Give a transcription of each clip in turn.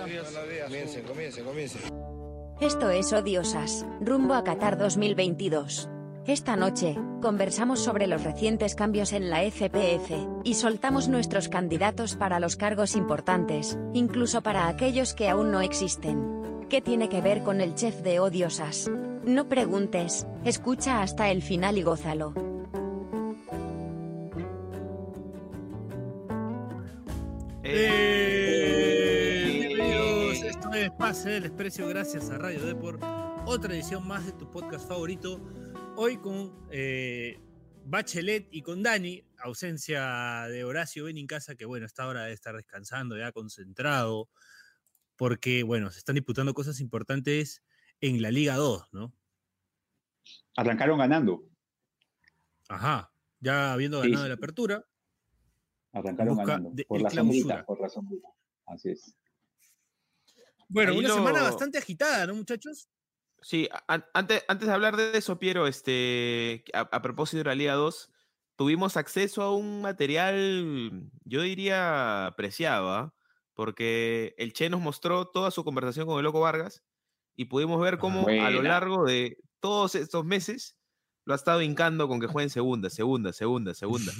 Comiencen, comiencen, comiencen. Esto es Odiosas, rumbo a Qatar 2022. Esta noche, conversamos sobre los recientes cambios en la FPF, y soltamos nuestros candidatos para los cargos importantes, incluso para aquellos que aún no existen. ¿Qué tiene que ver con el chef de Odiosas? No preguntes, escucha hasta el final y gózalo. Eh, bienvenidos, esto es Pase del Desprecio, gracias a Radio Deport. Otra edición más de tu podcast favorito. Hoy con eh, Bachelet y con Dani, ausencia de Horacio en casa, que bueno, está hora de estar descansando, ya concentrado, porque bueno, se están disputando cosas importantes en la Liga 2, ¿no? Arrancaron ganando. Ajá, ya habiendo ganado sí. la apertura. Arrancaron ganando. Por la sombrita, por la sombrita. Así es. Bueno, Ahí una lo- semana bastante agitada, ¿no, muchachos? Sí, an- antes, antes de hablar de eso, Piero, este, a, a propósito de la Liga 2, tuvimos acceso a un material, yo diría, preciado, ¿ah? porque el Che nos mostró toda su conversación con el Loco Vargas y pudimos ver cómo a lo largo de todos estos meses lo ha estado hincando con que juegue en segunda, segunda, segunda, segunda.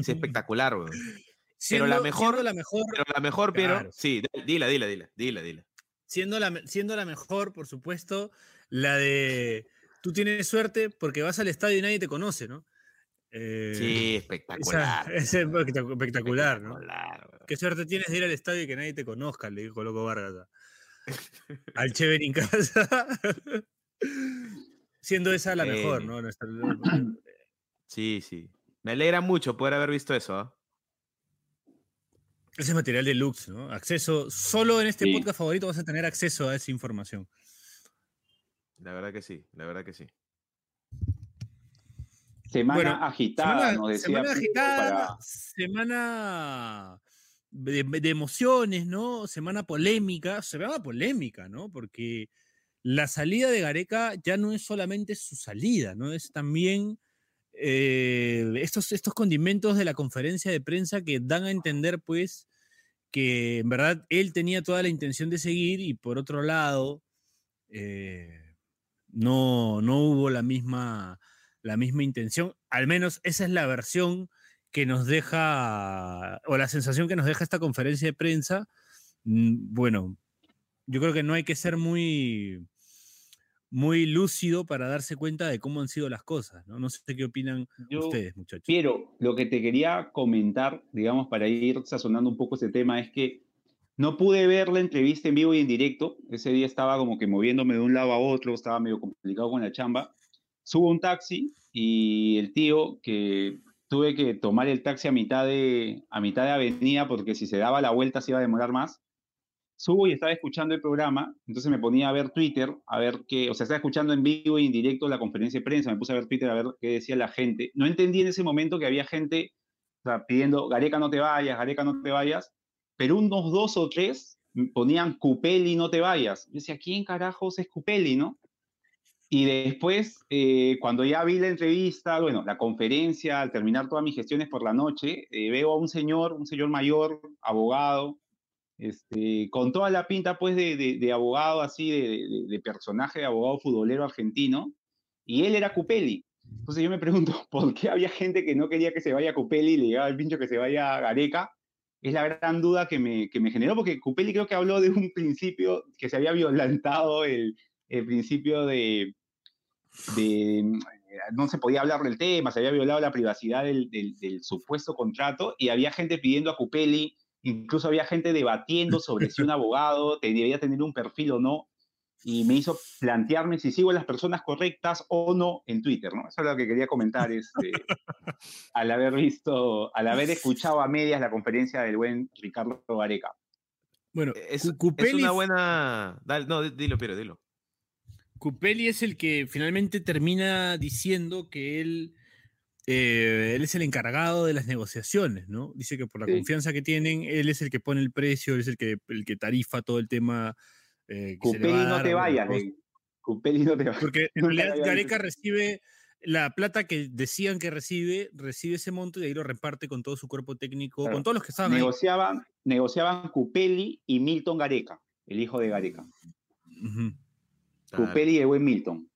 Es espectacular, weón. Siendo, la mejor- la mejor, Pero la mejor, Piero, sí, dila, dila, dila, dila, dila. Siendo la, siendo la mejor, por supuesto, la de tú tienes suerte porque vas al estadio y nadie te conoce, ¿no? Eh, Sí, esa- espectacular. es espectac- espectacular, ¿no? Weón. Qué suerte tienes de ir al estadio y que nadie te conozca, le dijo Loco Vargas al Chever en casa. Siendo esa la mejor. ¿no? Nuestra- Sí, sí. Me alegra mucho poder haber visto eso, ¿ah? Ese material deluxe, ¿no? Acceso, solo en este Sí. podcast favorito vas a tener acceso a esa información. La verdad que sí, la verdad que sí. Semana Bueno, agitada, semana, nos decía. semana agitada, para- semana de, de emociones, ¿no? Semana polémica, semana polémica, ¿no? Porque la salida de Gareca ya no es solamente su salida, ¿no? Es también eh, estos, estos condimentos de la conferencia de prensa que dan a entender, pues, que en verdad él tenía toda la intención de seguir y por otro lado, eh, no, no hubo la misma, la misma intención. Al menos esa es la versión que nos deja, o la sensación que nos deja esta conferencia de prensa. Mm, Bueno, yo creo que no hay que ser muy, muy lúcido para darse cuenta de cómo han sido las cosas. No, no sé qué opinan Yo- ustedes, muchachos. Piero, lo que te quería comentar, digamos, para ir sazonando un poco ese tema, es que no pude ver la entrevista en vivo y en directo. Ese día estaba como que moviéndome de un lado a otro, estaba medio complicado con la chamba. Subo un taxi y el tío que tuve que tomar el taxi a mitad de, a mitad de avenida porque si se daba la vuelta se iba a demorar más. Subo y estaba escuchando el programa, entonces me ponía a ver Twitter, a ver qué, o sea, estaba escuchando en vivo y en directo la conferencia de prensa, me puse a ver Twitter a ver qué decía la gente. No entendí en ese momento que había gente pidiendo, Gareca no te vayas, Gareca no te vayas, pero unos dos o tres ponían Cupeli no te vayas. Yo decía, ¿quién carajos es Cupeli, no? Y después, eh, cuando ya vi la entrevista, bueno, la conferencia, al terminar todas mis gestiones por la noche, eh, veo a un señor, un señor mayor, abogado, este, con toda la pinta pues de, abogado así, de, personaje de abogado futbolero argentino, y él era Cupeli. Entonces yo me pregunto, ¿por qué había gente que no quería que se vaya Cupeli y le llegaba el pincho que se vaya Gareca? Es la gran duda que me, que me generó, porque Cupeli creo que habló de un principio que se había violentado el, el principio de, mm, no se podía hablar del tema, se había violado la privacidad del, del- del supuesto contrato y había gente pidiendo a Cupeli, incluso había gente debatiendo sobre si un abogado te- debía tener un perfil o no, y me hizo plantearme si sigo a las personas correctas o no en Twitter, ¿no? Eso es lo que quería comentar, este, al haber visto, al haber escuchado a medias la conferencia del buen Ricardo Gareca. Bueno, Es, Cu- es Cupeli una buena. dale, no, di- dilo, Piero, dilo. Cupelli es el que finalmente termina diciendo que él, eh, él es el encargado de las negociaciones, ¿no? Dice que por la Sí. confianza que tienen, él es el que pone el precio, él es el que, el que tarifa todo el tema. eh, Cupeli no te vayas, Cupeli no te vayas. Porque en realidad Gareca recibe la plata que decían que recibe, recibe ese monto y de ahí lo reparte con todo su cuerpo técnico, Claro. con todos los que estaban ahí. Negociaban, negociaban Cupeli y Milton Gareca. el hijo de Gareca. Cupelli de Buen Milton.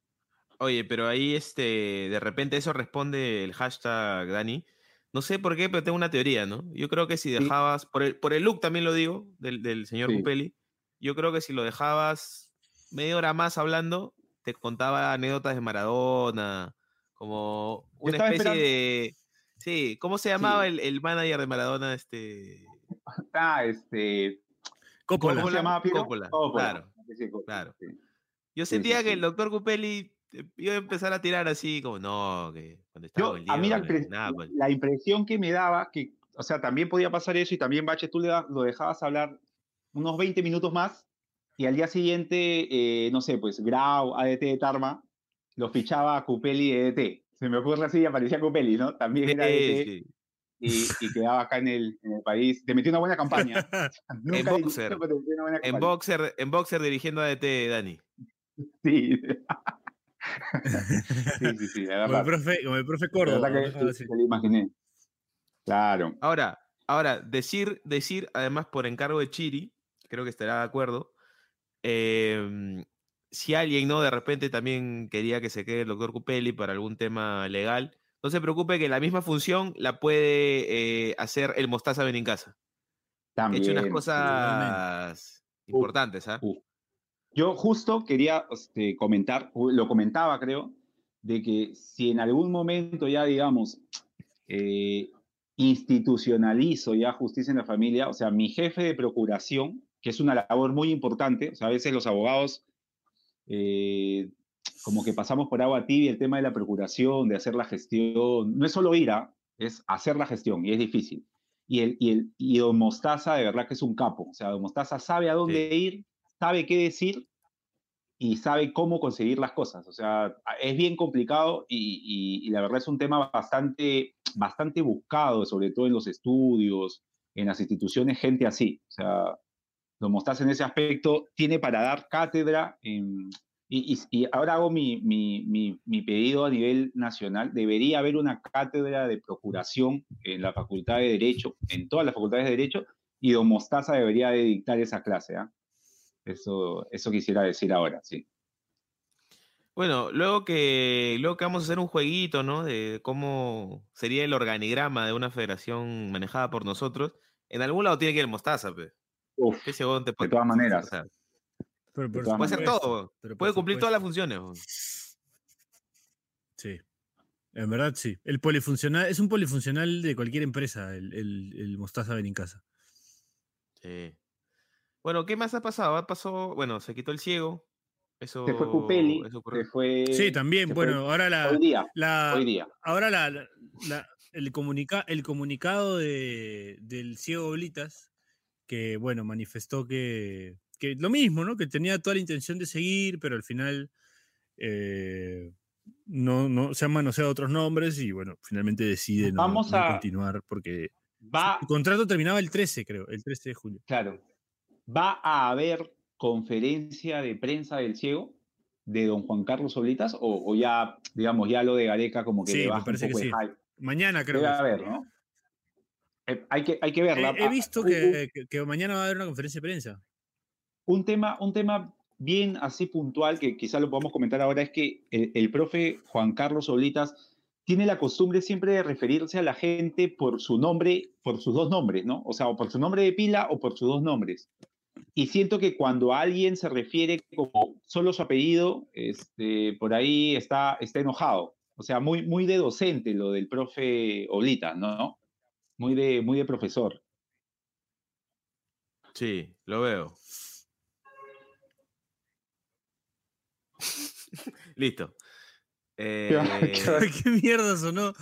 Oye, pero ahí este, de repente eso responde el hashtag Dani. No sé por qué, pero tengo una teoría, ¿no? Yo creo que si Sí. dejabas, por el, por el look también lo digo, del, del señor Sí. Cupelli, yo creo que si lo dejabas media hora más hablando, te contaba anécdotas de Maradona, como una especie esperando- de... Sí, ¿cómo se llamaba Sí. el, el manager de Maradona? Este... Ah, este. Coppola. ¿Cómo se llamaba? Coppola, Coppola. claro, Coppola, claro. Yo sentía que el doctor Cupelli eh, iba a empezar a tirar así, como, no, que cuando estaba Yo, el a mí la, pues". la impresión que me daba, que, o sea, también podía pasar eso y también Bache, tú le da- lo dejabas hablar unos 20 minutos más y al día siguiente, eh, no sé, pues Grau, ADT de Tarma, lo fichaba a Cupelli de EDT. Se me ocurre así aparecía Cupelli, ¿no? También era EDT sí. y, y quedaba acá en el, en el país. Te metió una buena campaña. Nunca he boxer. una buena En campaña. boxer, en boxer dirigiendo a DT, Dani. Sí. sí, sí, sí, la Como el profe, como el profe La Córdoba. verdad que déjalo sí, lo imaginé. Claro. Ahora, ahora, decir, decir, además por encargo de Chiri, creo que estará de acuerdo, em, si alguien, ¿no? De repente también quería que se quede el doctor Cupelli para algún tema legal, no se preocupe que la misma función la puede eh, hacer el Mostaza Benincasa. También. hecho unas cosas importantes, ¿ah? Uf. Yo justo quería este, comentar, lo comentaba creo, de que si en algún momento ya, digamos, eh, institucionalizo ya justicia en la familia, o sea, mi jefe de procuración, que es una labor muy importante, o sea, a veces los abogados eh, como que pasamos por agua tibia el tema de la procuración, de hacer la gestión, no es solo ir a, es hacer la gestión, y es difícil. Y, el, y, el, y Don Mostaza de verdad que es un capo, o sea, Don Mostaza sabe a dónde ir, sabe qué decir y sabe cómo conseguir las cosas. O sea, es bien complicado y, la verdad es un tema bastante, bastante buscado, sobre todo en los estudios, en las instituciones, gente así. O sea, Mostaza en ese aspecto tiene para dar cátedra. Y, ahora hago mi, mi, mi, pedido a nivel nacional. Debería haber una cátedra de procuración en la Facultad de Derecho, en todas las facultades de Derecho, y Don Mostaza debería de dictar esa clase. ¿eh? Eso, eso quisiera decir ahora, sí. Bueno, luego que, luego que vamos a hacer un jueguito, ¿no? De cómo sería el organigrama de una federación manejada por nosotros, en algún lado tiene que ir el Mostaza, pe. Uf, ¿Qué según te de todas maneras. O sea, Pero por todas puede todo, pero puede cumplir supuesto. todas las funciones. Sí. En verdad, sí. El polifuncional, es un polifuncional de cualquier empresa, el, el, el Mostaza Benincasa. Sí. Bueno, ¿qué más ha pasado? Ha pasado, bueno, se quitó el ciego. Eso, Se fue ocurrió. se fue... Sí, también. se fue Bueno, ahora la, Hoy día, la, hoy día. ahora la, la- el, comunica, el comunicado de, del ciego Blitas, que bueno, manifestó que, que lo mismo, ¿no? Que tenía toda la intención de seguir, pero al final eh, no, no se han manoseado otros nombres y bueno, finalmente decide no, Vamos no a- continuar porque Va, su contrato terminaba el 13, creo, el 13 de julio. claro, va a haber conferencia de prensa del ciego de don Juan Carlos Solitas o, o ya, digamos, ya lo de Gareca como que Sí, le me un que sí. el. Mañana creo Debe que haber, ¿no? Eh, hay, que, hay que verla. He, he Ah, visto un- que, mañana va a haber una conferencia de prensa. Un tema, un tema bien así puntual que quizás lo podamos comentar ahora es que el, el profe Juan Carlos Solitas tiene la costumbre siempre de referirse a la gente por su nombre, por sus dos nombres, ¿no? O sea, o por su nombre de pila o por sus dos nombres. Y siento que cuando alguien se refiere como solo su apellido, este, por ahí está, está enojado. O sea, muy, muy de docente lo del profe Olitas, ¿no? Muy de, muy de profesor. Sí, lo veo. Listo. Eh, ¿Qué mierda sonó?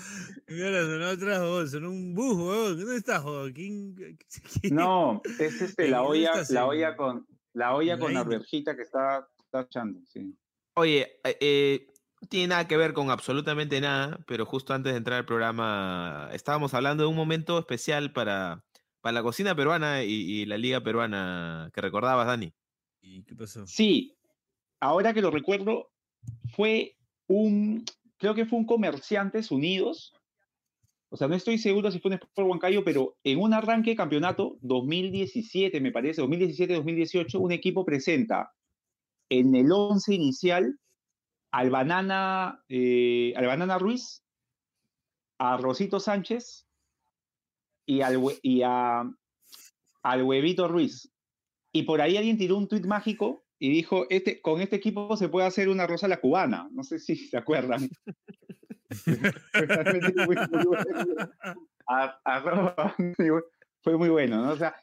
¿Qué mierda sonó atrás, vos? Sonó un bus, weón. ¿Dónde estás, vos? ¿Quién- qué- No, es este, la ¿En dónde olla, la ¿En- olla con la olla con la arvejita que está, está echando, sí. Oye, eh, eh, no tiene nada que ver con absolutamente nada, pero justo antes de entrar al programa estábamos hablando de un momento especial para, para la cocina peruana y, y la liga peruana que recordabas, Dani. ¿Y qué pasó? Sí, ahora que lo recuerdo, fue un, creo que fue un Comerciantes Unidos o sea, no estoy seguro si fue un Sport Huancayo, pero en un arranque de campeonato, 2017 me parece, 2017-2018, un equipo presenta en el 11 inicial al Banana, eh, al Banana Ruiz, a Rosito Sánchez y al, y a, al Huevito Ruiz. Y por ahí alguien tiró un tuit mágico y dijo, este, con este equipo se puede hacer una rosa a la cubana. No sé si se acuerdan. fue muy bueno, ¿no? O sea,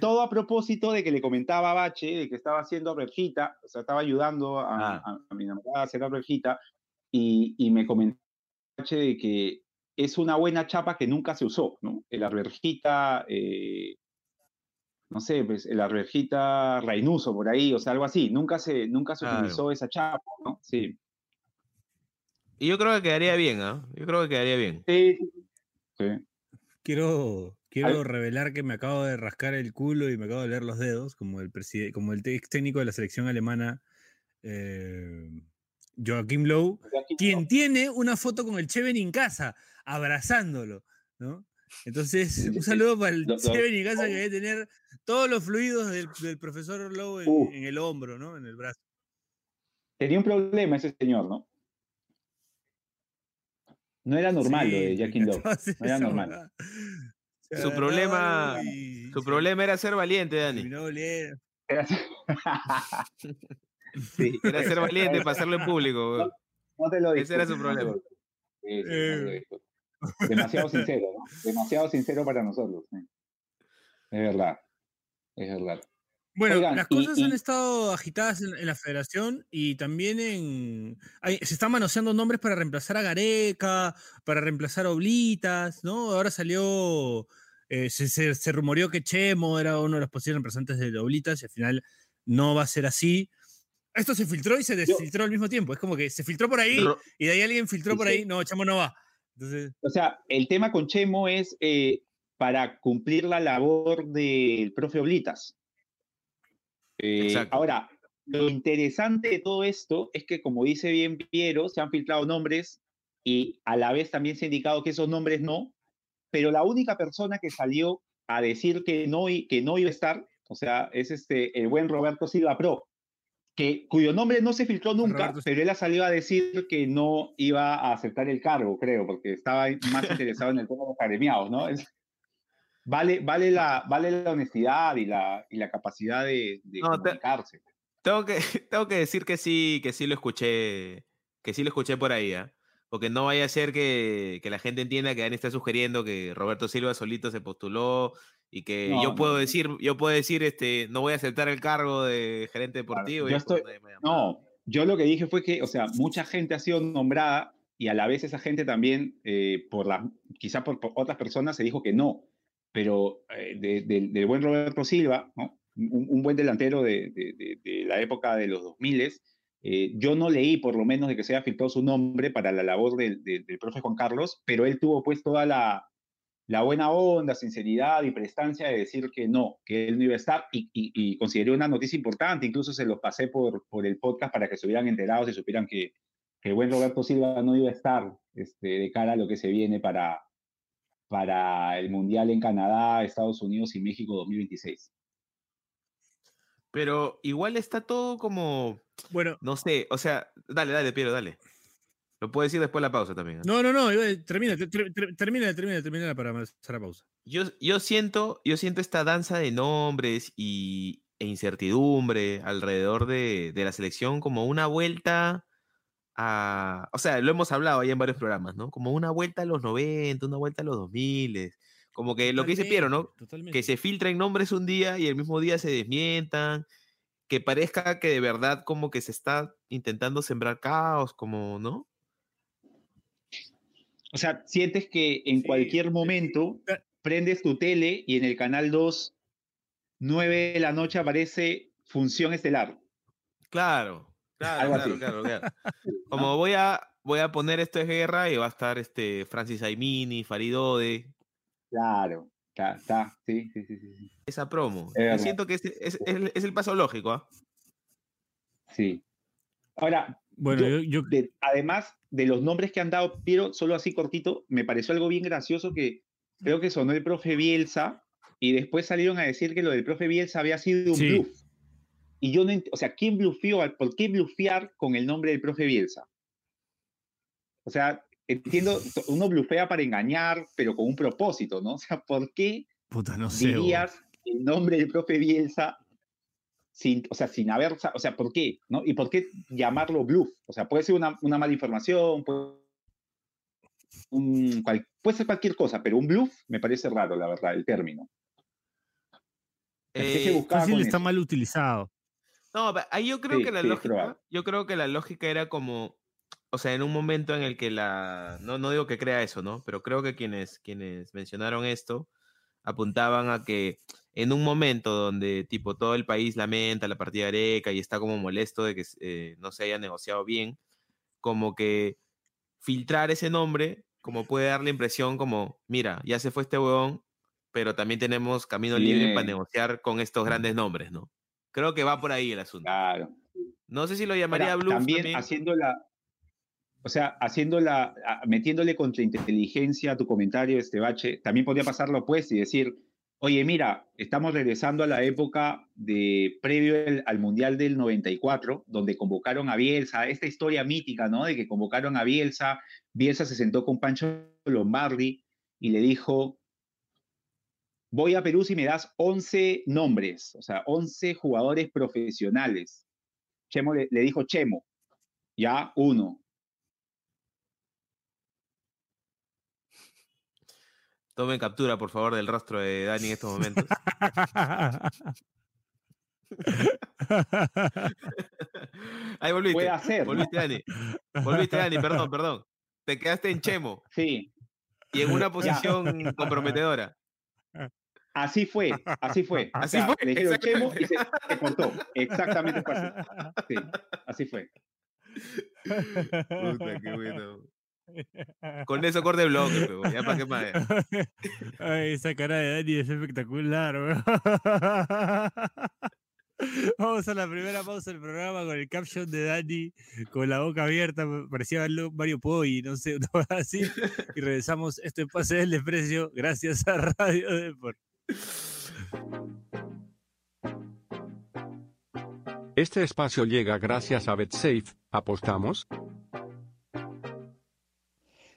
todo a propósito de que le comentaba a Bache, de que estaba haciendo abrejita, o sea, estaba ayudando a, ah. a, mi enamorada a hacer abrejita, y, y me comentaba Bache de que es una buena chapa que nunca se usó, ¿no? El arvejita, eh, no sé, pues el arvejita Rainuso por ahí, o sea, algo así. Nunca se, nunca se utilizó esa chapa, ¿no? Sí. Y yo creo que quedaría bien, ¿ah? Yo creo que quedaría bien. Sí. sí. Quiero, quiero revelar que me acabo de rascar el culo y me acabo de leer los dedos, como el, como el técnico de la selección alemana. Eh, Joaquim Lowe, quien tiene una foto con el Cheven en casa abrazándolo, ¿no? Entonces, un saludo para el Cheven en casa que debe tener todos los fluidos del, profesor Lowe en, el hombro, ¿no? En el brazo. Tenía un problema ese señor, ¿no? No era normal lo de Joaquín Lowe. No era normal. Su problema, su problema era ser valiente, Dani. Era sí. Era ser valiente, pasarlo en público. No, te lo Ese era su problema. Eh. Demasiado sincero, ¿no? Demasiado sincero para nosotros. Es verdad, es verdad. Bueno, las cosas han estado agitadas en, la federación y también en... se están manoseando nombres para reemplazar a Gareca, para reemplazar a Oblitas, ¿no? Ahora salió... Eh, se, se, rumoreó que Chemo era uno de los posibles representantes de Oblitas y al final no va a ser así. Esto se filtró y se desfiltró al mismo tiempo. Es como que se filtró por ahí y de ahí alguien filtró por ahí. No, Chemo no va. O sea, el tema con Chemo es eh, para cumplir la labor del profe Oblitas. Eh, ahora, lo interesante de todo esto es que, como dice bien Piero, se han filtrado nombres y a la vez también se ha indicado que esos nombres no, pero la única persona que salió a decir que no, que no iba a estar, o sea, es este, el buen Roberto Silva Pro, que, cuyo nombre no se filtró nunca, pero él ha salido a decir que no iba a aceptar el cargo, creo, porque estaba más interesado en el tema de los agremiados, ¿no? vale, vale, la, vale la honestidad y la, y la capacidad de, de comunicarse. tengo, que, tengo que decir que sí, que sí lo escuché, que sí lo escuché por ahí, ¿eh? porque no vaya a ser que, que, la gente entienda que Dani está sugiriendo que Roberto Silva solito se postuló y que yo puedo decir, yo puedo decir, este, no voy a aceptar el cargo de gerente deportivo. yo no, yo lo que dije fue que, o sea, mucha gente ha sido nombrada y a la vez esa gente también, eh, por la, quizá por, otras personas, se dijo que no. Pero eh, del buen Roberto Silva, un, buen delantero de, de, la época de los 2000, eh, yo no leí por lo menos de que se haya filtrado su nombre para la labor del, del profe Juan Carlos, pero él tuvo pues toda la, la buena onda, sinceridad y prestancia de decir que no, que él no iba a estar y, y, consideré una noticia importante, incluso se los pasé por, por el podcast para que se hubieran enterados y supieran que, que, el buen Roberto Silva no iba a estar este, de cara a lo que se viene para, para el Mundial en Canadá, Estados Unidos y México 2026. Pero igual está todo como, bueno, no sé, o sea, dale, dale, Piero, dale. Lo puedo decir después de la pausa también. ¿eh? No, no, no, termina, termina, termina, termina para hacer la pausa. Yo, yo, siento, yo siento esta danza de nombres y, e incertidumbre alrededor de, de, la selección como una vuelta a. O sea, lo hemos hablado ahí en varios programas, ¿no? Como una vuelta a los 90, una vuelta a los 2000. Como que lo que dice Piero, ¿no? Que se filtren nombres un día y el mismo día se desmientan. Que parezca que de verdad como que se está intentando sembrar caos, como, ¿no? O sea, sientes que en cualquier momento prendes tu tele y en el canal 2, 9 de la noche aparece Función Estelar. Claro, claro, claro, claro, Como voy a, voy a poner esto de guerra y va a estar este Francis Aimini, Faridode. Claro, está, está, sí, sí, sí, sí. Esa promo. Yo siento que es, es, es, el paso lógico, ¿ah? Sí. Ahora, bueno, yo, además, de los nombres que han dado, pero solo así cortito, me pareció algo bien gracioso que creo que sonó el profe Bielsa y después salieron a decir que lo del profe Bielsa había sido un Sí. bluff. Y yo no, o sea, ¿quién blufeó? ¿Por qué blufear con el nombre del profe Bielsa? O sea, entiendo, uno blufea para engañar, pero con un propósito, ¿no? O sea, ¿por qué Puta, no sé. weón. dirías el nombre del profe Bielsa sin, o sea, sin haber, o sea, ¿por qué? ¿no? ¿Y por qué llamarlo bluff? O sea, puede ser una, una mala información, puede, un- cual- puede ser cualquier cosa, pero un bluff me parece raro, la verdad, el término. ¿Qué se Eh, Fácil está eso? mal utilizado. No, ahí yo creo Sí, que la sí, lógica, yo creo que la lógica era como, o sea, en un momento en el que la, no, no digo que crea eso, ¿no? Pero creo que quienes, quienes mencionaron esto apuntaban a que en un momento donde tipo todo el país lamenta la partida de Areca y está como molesto de que eh, no se haya negociado bien, como que filtrar ese nombre como puede dar la impresión como, mira, ya se fue este huevón, pero también tenemos camino libre para negociar con estos grandes nombres, ¿no? Creo que va por ahí el asunto. Claro. No sé si lo llamaría bluff también, también. haciendo la, o sea, haciendo la, a- metiéndole contrainteligencia a tu comentario, este bache, también podría pasar lo opuesto y decir, oye, mira, estamos regresando a la época de previo al, al Mundial del 94, donde convocaron a Bielsa, esta historia mítica, ¿no? De que convocaron a Bielsa, Bielsa se sentó con Pancho Lombardi y le dijo, voy a Perú si me das 11 nombres, o sea, 11 jugadores profesionales. Chemo le dijo Chemo, ya uno. Tomen captura, por favor, del rastro de Dani en estos momentos. Ahí volviste. Puede hacer. ¿no? Volviste, Dani. Volviste, Dani, perdón, perdón. Te quedaste en Chemo Sí, y en una posición comprometedora. así fue, así fue. O Así sea, fue, Le dijeron Chemo y se, se cortó. Exactamente fue así. Sí, así fue. Puta, qué bueno. Con eso corte bloque, pero ya para qué más. Ay, esa cara de Dani es espectacular, weón. Vamos a la primera pausa del programa con el caption de Dani con la boca abierta, pa- parecía verlo Mario Poi, no sé, cosa así. Y regresamos, esto es Pase del Desprecio, gracias a Radio Deport. Este espacio llega gracias a BetSafe. ¿Apostamos?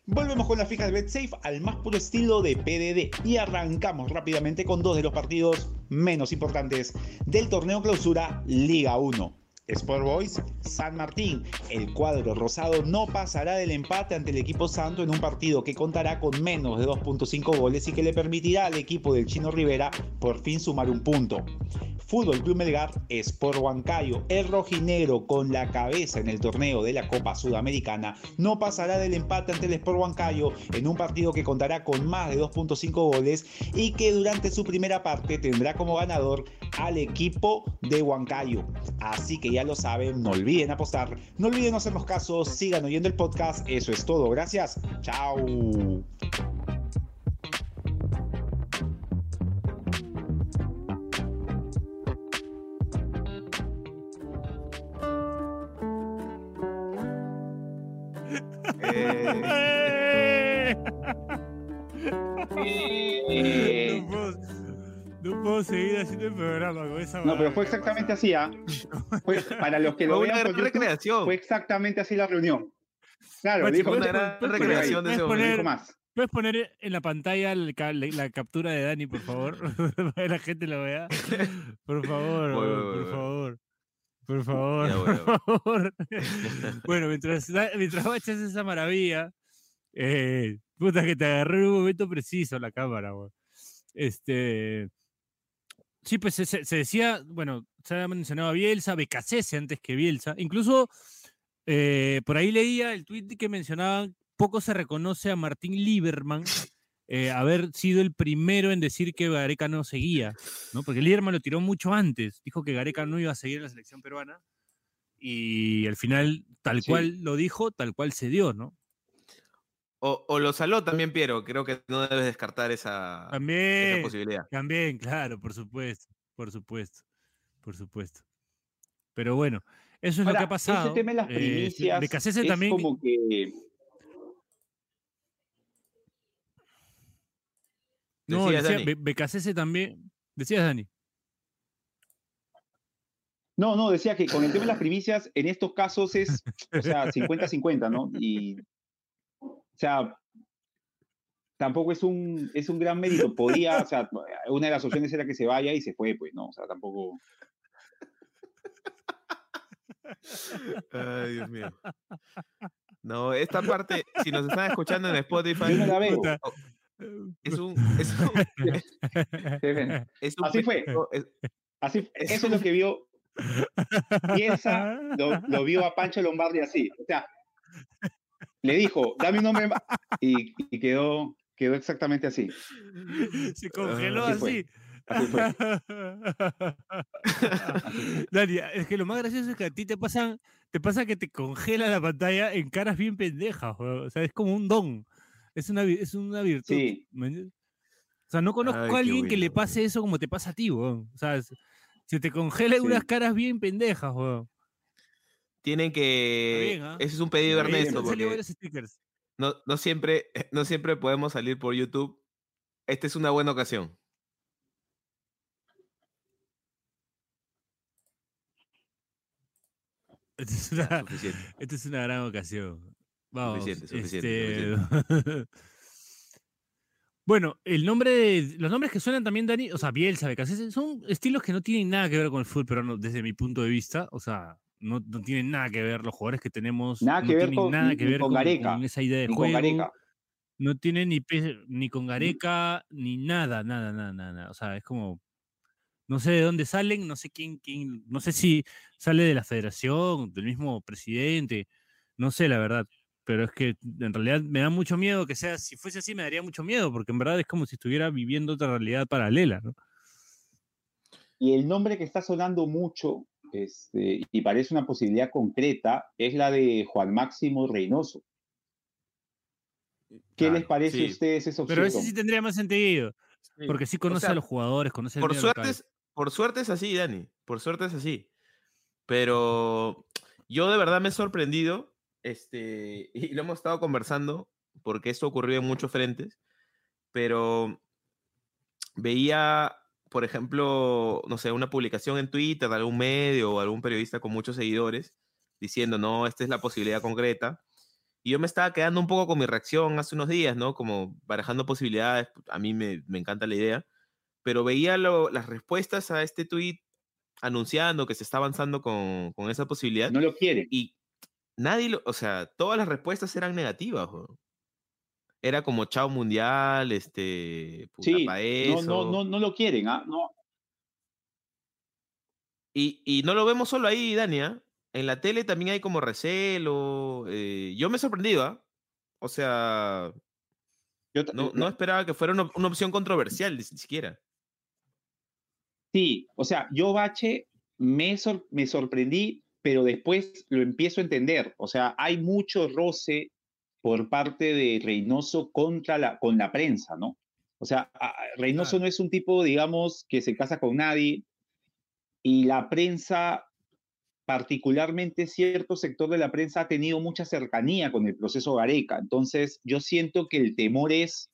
Volvemos con la fija de BetSafe al más puro estilo de PDD y arrancamos rápidamente con dos de los partidos menos importantes del torneo clausura Liga 1. Sport Boys, San Martín. El cuadro rosado no pasará del empate ante el equipo santo en un partido que contará con menos de 2.5 goles y que le permitirá al equipo del Chino Rivera por fin sumar un punto. Fútbol Club Melgar, Sport Huancayo, el rojinegro con la cabeza en el torneo de la Copa Sudamericana, no pasará del empate ante el Sport Huancayo en un partido que contará con más de 2.5 goles y que durante su primera parte tendrá como ganador al equipo de Huancayo. Así que ya lo saben, no olviden apostar, no olviden hacernos caso, sigan oyendo el podcast, eso es todo, gracias, chao. Eh, Eh, puedo, seguir haciendo el programa con esa No, pero fue exactamente así, ¿ah? Fue- para los que lo fue una vean gran YouTube, recreación. fue exactamente así la reunión. Claro, Machi, dijo Fue ¿puedes una gran recreación de ese momento. más. ¿Puedes poner en la pantalla la, la captura de Dani, por favor? Para que la gente lo vea. Por favor, Voy, voy, por voy. favor. Por favor, Ya voy, por favor. bueno, mientras, mientras Bacha hace esa maravilla, eh, puta que te agarró en un momento preciso la cámara, weón. Este. Sí, pues se, decía, bueno, se había mencionado a Bielsa, Becasese antes que Bielsa. Incluso eh, por ahí leía el tweet que mencionaban, poco se reconoce a Martín Lieberman eh, haber sido el primero en decir que Gareca no seguía, ¿no? Porque Lieberman lo tiró mucho antes, dijo que Gareca no iba a seguir en la selección peruana y al final, tal Sí. cual lo dijo, tal cual se dio, ¿no? O, lo saló también, Piero. Creo que no debes descartar esa, también, posibilidad. También, claro, por supuesto. Por supuesto. Por supuesto. Pero bueno, eso es lo que ha pasado. Ese tema de las primicias. Eh, de es también. Como que... No, decía, Becasese también. Decías, Dani. No, no, decía que con el tema de las primicias, en estos casos es, o sea, 50-50, ¿no? Y o sea, tampoco es un, es un gran mérito. Podía, o sea, una de las opciones era que se vaya y se fue, pues, ¿no? O sea, tampoco... Ay, Dios mío. No, esta parte, si nos están escuchando en Spotify, Yo no la veo. Es un, es un, es un Así fue. es- Así, eso es lo que vio, piensa, lo, lo vio a Pancho Lombardi así. O sea, le dijo, dame un nombre más. Y, y quedó, quedó exactamente así. Se congeló así fue. así. Así fue. Dani, es que lo más gracioso es que a ti te pasan, te pasa que te congela la pantalla en caras bien pendejas, weón. o sea, es como un don, es una, es una virtud. Sí. O sea, no conozco Ay, a alguien que le pase eso como te pasa a ti, weón. O sea, se te congela en unas caras bien pendejas, weón. Tienen que. bien, ¿ah? Ese es un pedido de Ernesto, porque no, no, siempre, no siempre podemos salir por YouTube. Esta es una buena ocasión. Esta es una, esta es una gran ocasión. Vamos. Suficiente, suficiente, este, bueno, el nombre de, los nombres que suenan también, Dani, o sea, Bielsa, Becasese, son estilos que no tienen nada que ver con el fútbol peruano desde mi punto de vista. O sea, no, no tienen nada que ver los jugadores que tenemos. Nada no que ver tienen con- nada que ni ver con con, Gareca, con esa idea de con juego. Gareca. No tiene ni, ni con Gareca, ni nada, nada, nada, nada, nada. O sea, es como. No sé de dónde salen, no sé quién, quién, no sé si sale de la federación, del mismo presidente, no sé la verdad. Pero es que en realidad me da mucho miedo que sea, si fuese así me daría mucho miedo, porque en verdad es como si estuviera viviendo otra realidad paralela, ¿no? Y el nombre que está sonando mucho este, y parece una posibilidad concreta es la de Juan Máximo Reynoso. ¿Qué les parece sí. a ustedes esa opción? Pero ese sí tendría más sentido, Sí. porque sí conoce sea, a los jugadores, conoce el por medio suerte, local. es, por suerte es así, Dani. Por suerte es así. Pero yo de verdad me he sorprendido, este, y lo hemos estado conversando, porque esto ocurrió en muchos frentes, pero veía, por ejemplo, no sé, una publicación en Twitter de algún medio o algún periodista con muchos seguidores diciendo, no, esta es la posibilidad concreta. Y yo me estaba quedando un poco con mi reacción hace unos días, ¿no? Como barajando posibilidades. A mí me, me encanta la idea. Pero veía lo- las respuestas a este tweet anunciando que se está avanzando con, con esa posibilidad. No lo quieren. Y nadie, lo, o sea, todas las respuestas eran negativas. weón. Era como chao mundial, este, puta Sí, pa' no, eso. no, no, no lo quieren. ¿ah? No, Y, y no lo vemos solo ahí, Dania. En la tele también hay como recelo. eh, yo me he sorprendido, ¿ah? O sea, yo no, no esperaba que fuera una, una opción controversial, ni siquiera. Sí, o sea, yo Bache me, sor- me sorprendí, pero después lo empiezo a entender. O sea, hay mucho roce por parte de Reynoso contra la, con la prensa, ¿no? O sea, Reynoso Claro. no es un tipo, digamos, que se casa con nadie y la prensa, particularmente cierto sector de la prensa, ha tenido mucha cercanía con el proceso Gareca. Entonces, yo siento que el temor es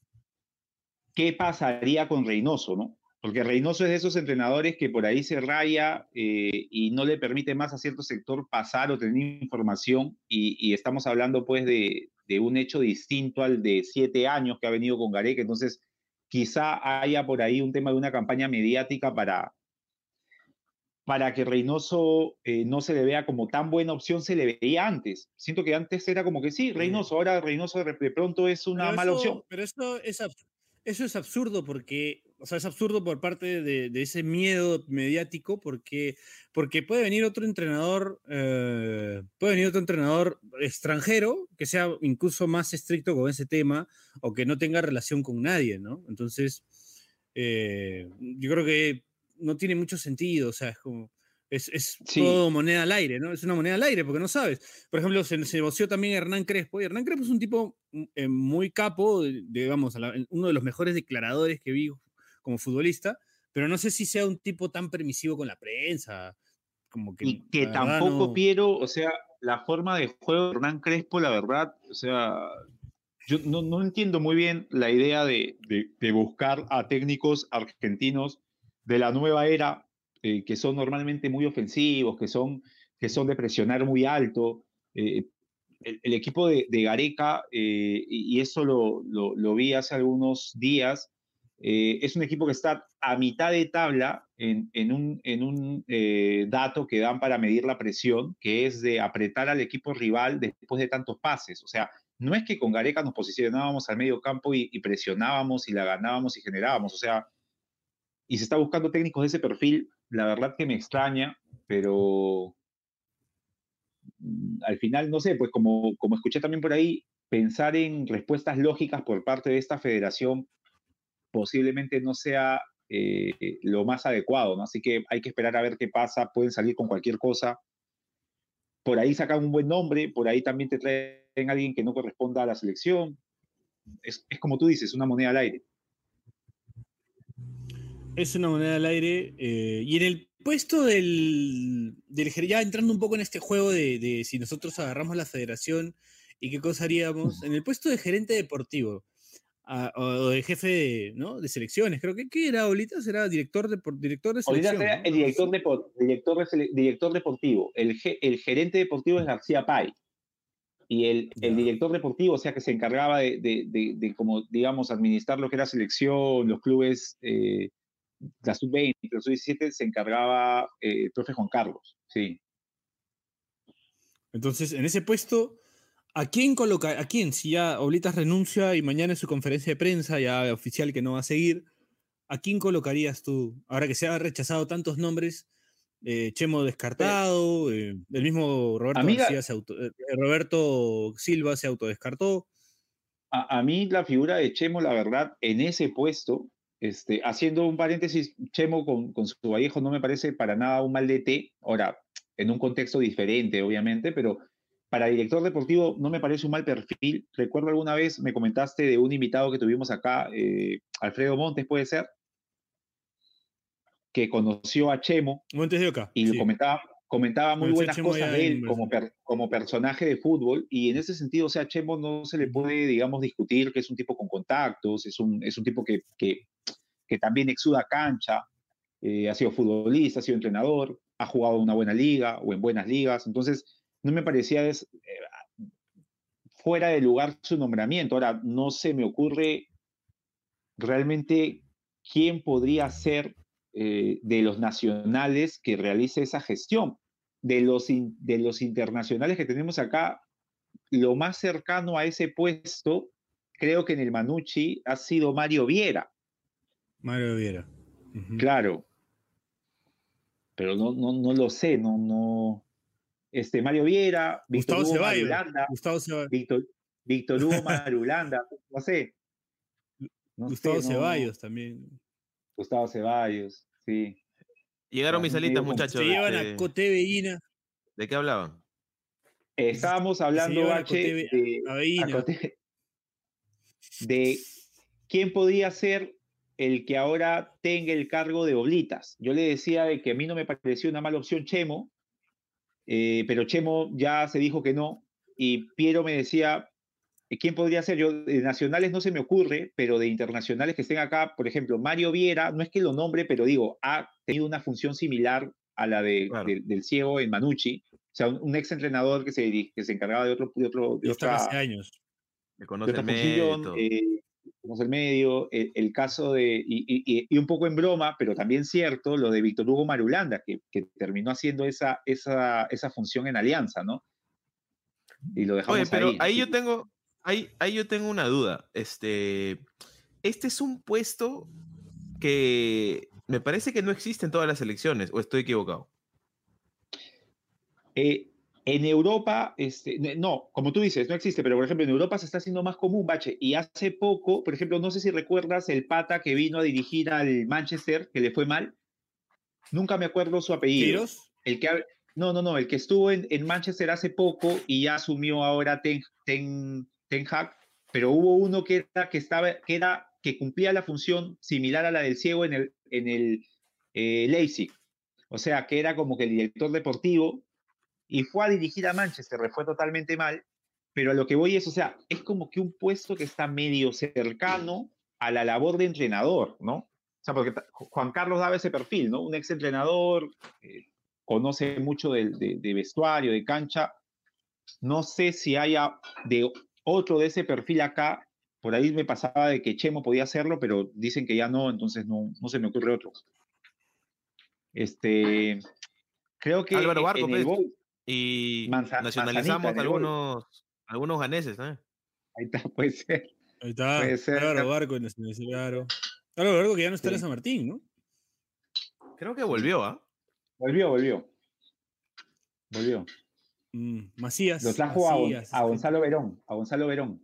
qué pasaría con Reynoso, ¿no? Porque Reynoso es de esos entrenadores que por ahí se raya eh, y no le permite más a cierto sector pasar o tener información. Y, y estamos hablando pues de, de un hecho distinto al de siete años que ha venido con Gareca. Entonces, quizá haya por ahí un tema de una campaña mediática para, para que Reynoso eh, no se le vea como tan buena opción, se le veía antes. Siento que antes era como que sí, Reynoso, ahora Reynoso de pronto es una Pero mala eso- opción. Pero eso es, eso es absurdo porque, o sea, es absurdo por parte de, de ese miedo mediático porque, porque puede venir otro entrenador, eh, puede venir otro entrenador extranjero que sea incluso más estricto con ese tema o que no tenga relación con nadie, ¿no? Entonces, eh, yo creo que no tiene mucho sentido, o sea, es como... Es, es Sí. todo moneda al aire, ¿no? Es una moneda al aire porque no sabes. Por ejemplo, se, se negoció también Hernán Crespo, y Hernán Crespo es un tipo mm, eh, muy capo, digamos, uno de los mejores declaradores que vi como futbolista, pero no sé si sea un tipo tan permisivo con la prensa, como que... Y que tampoco, no- Piero, o sea, la forma de juego de Hernán Crespo, la verdad, o sea, yo no, no entiendo muy bien la idea de, de, de buscar a técnicos argentinos de la nueva era, eh, que son normalmente muy ofensivos, que son, que son de presionar muy alto. Eh, el, el, equipo de, de Gareca, eh, y, y, eso lo, lo, lo, vi hace algunos días, es un equipo que está a mitad de tabla en, un, un dato que dan para medir la presión, que es de apretar al equipo rival después de tantos pases. O sea, no es que con Gareca nos posicionábamos al medio campo y, presionábamos y la ganábamos y generábamos, o sea, y se está buscando técnicos de ese perfil, la verdad que me extraña, pero al final, no sé, pues como, como escuché también por ahí, pensar en respuestas lógicas por parte de esta federación posiblemente no sea eh, lo más adecuado, ¿no? Así que hay que esperar a ver qué pasa, pueden salir con cualquier cosa. Por ahí sacan un buen nombre, por ahí también te traen a alguien que no corresponda a la selección. Es, es como tú dices, una moneda al aire. Es una moneda al aire. Eh, y en el puesto del, del, Ya entrando un poco en este juego de, de, si nosotros agarramos la federación y qué cosa haríamos. En el puesto de gerente deportivo a, o de jefe de, ¿no? de selecciones, creo que ¿qué era ahorita? ¿Será director de, director de selección? Ahorita era el director, de, director, de, director deportivo. El, el gerente deportivo es García Pay y el, el, director deportivo, o sea, que se encargaba de, de, de, de, como, digamos, administrar lo que era selección, los clubes, eh, la sub-20, la sub-17, se encargaba eh, el profe Juan Carlos, sí. Entonces, en ese puesto, ¿a quién coloca, a quién, si ya Oblitas renuncia y mañana en su conferencia de prensa, ya oficial que no va a seguir, ¿a quién colocarías tú? Ahora que se han rechazado tantos nombres, eh, Chemo descartado, eh, el mismo Roberto, García se auto, eh, Roberto Silva se autodescartó. A, a, mí la figura de Chemo, la verdad, en ese puesto, este, haciendo un paréntesis, Chemo con, con su Vallejo no me parece para nada un mal DT, ahora, en un contexto diferente, obviamente, pero para director deportivo no me parece un mal perfil. Recuerdo alguna vez me comentaste de un invitado que tuvimos acá, eh, Alfredo Montes, puede ser, que conoció a Chemo. Montes de Oca. Y sí. comentaba, comentaba muy buenas Chemo cosas de él como, per, como personaje de fútbol. Y en ese sentido, o sea, a Chemo no se le puede, digamos, discutir que es un tipo con contactos, es un, es un tipo que, que, que también exuda cancha, eh, ha sido futbolista, ha sido entrenador, ha jugado en una buena liga o en buenas ligas. Entonces, no me parecía des, eh, fuera de lugar su nombramiento. Ahora, no se me ocurre realmente quién podría ser eh, de los nacionales que realice esa gestión. De los, in, de los internacionales que tenemos acá, lo más cercano a ese puesto, creo que en el Manucci ha sido Mario Viera. Mario Viera. Uh -huh. Claro. Pero no, no, no lo sé, no, no. Este, Mario Viera, Víctor Hugo Ceballos, Marulanda, Gustavo Ceballos. Víctor, Víctor Hugo Marulanda, no sé. No Gustavo sé, Ceballos no. también. Gustavo Ceballos, sí. Llegaron mis alitas, muchachos. Se llevan a Cote Bellina. ¿De qué hablaban? Eh, estábamos hablando, Cote, de quién podía ser el que ahora tenga el cargo de Oblitas. Yo le decía de que a mí no me pareció una mala opción Chemo, eh, pero Chemo ya se dijo que no, y Piero me decía, ¿quién podría ser? Yo, de nacionales no se me ocurre, pero de internacionales que estén acá, por ejemplo, Mario Viera, no es que lo nombre, pero digo, ha tenido una función similar a la de, claro. de, del ciego en Manucci, o sea, un, un ex entrenador que se, que se encargaba de otro... De otro de otra, hace años. Me conoce de otra función, eh, el medio, el, el caso de, y, y, y, un poco en broma, pero también cierto, lo de Víctor Hugo Marulanda, que, que terminó haciendo esa, esa, esa función en Alianza, ¿no? Y lo dejamos Oye, pero ahí, ahí yo tengo, ahí, ahí yo tengo una duda. Este, este es un puesto que me parece que no existe en todas las elecciones, o estoy equivocado. Eh, en Europa, este, no, como tú dices, no existe, pero por ejemplo en Europa se está haciendo más común, Bache, y hace poco, por ejemplo, no sé si recuerdas el pata que vino a dirigir al Manchester, que le fue mal, nunca me acuerdo su apellido. ¿Tiros? El que, no, no, no, el que estuvo en, en Manchester hace poco y ya asumió ahora Ten, Ten, Ten Hag, pero hubo uno que era, que estaba, que era, que cumplía la función similar a la del ciego en el, en el eh, Leipzig. O sea, que era como que el director deportivo y fue a dirigir a Manchester, le fue totalmente mal, pero a lo que voy es, o sea, es como que un puesto que está medio cercano a la labor de entrenador, ¿no? O sea, porque Juan Carlos daba ese perfil, ¿no? Un ex entrenador, eh, conoce mucho de, de vestuario, de cancha. No sé si haya de otro de ese perfil acá. Por ahí me pasaba de que Chemo podía hacerlo, pero dicen que ya no, entonces no, no se me ocurre otro. Este, creo que Álvaro Barco, en el pues. Y Manza- nacionalizamos algunos, algunos ganeses, ¿no? ahí está, puede ser. Ahí está. Puede ser. Álvaro Barco en el claro. Álvaro Barco que ya no está en. San Martín, ¿no? Creo que volvió, ¿ah? Volvió, volvió. Volvió. Mm, Macías. Lo trajo a, Macías, a este, Gonzalo Verón, a Gonzalo Verón.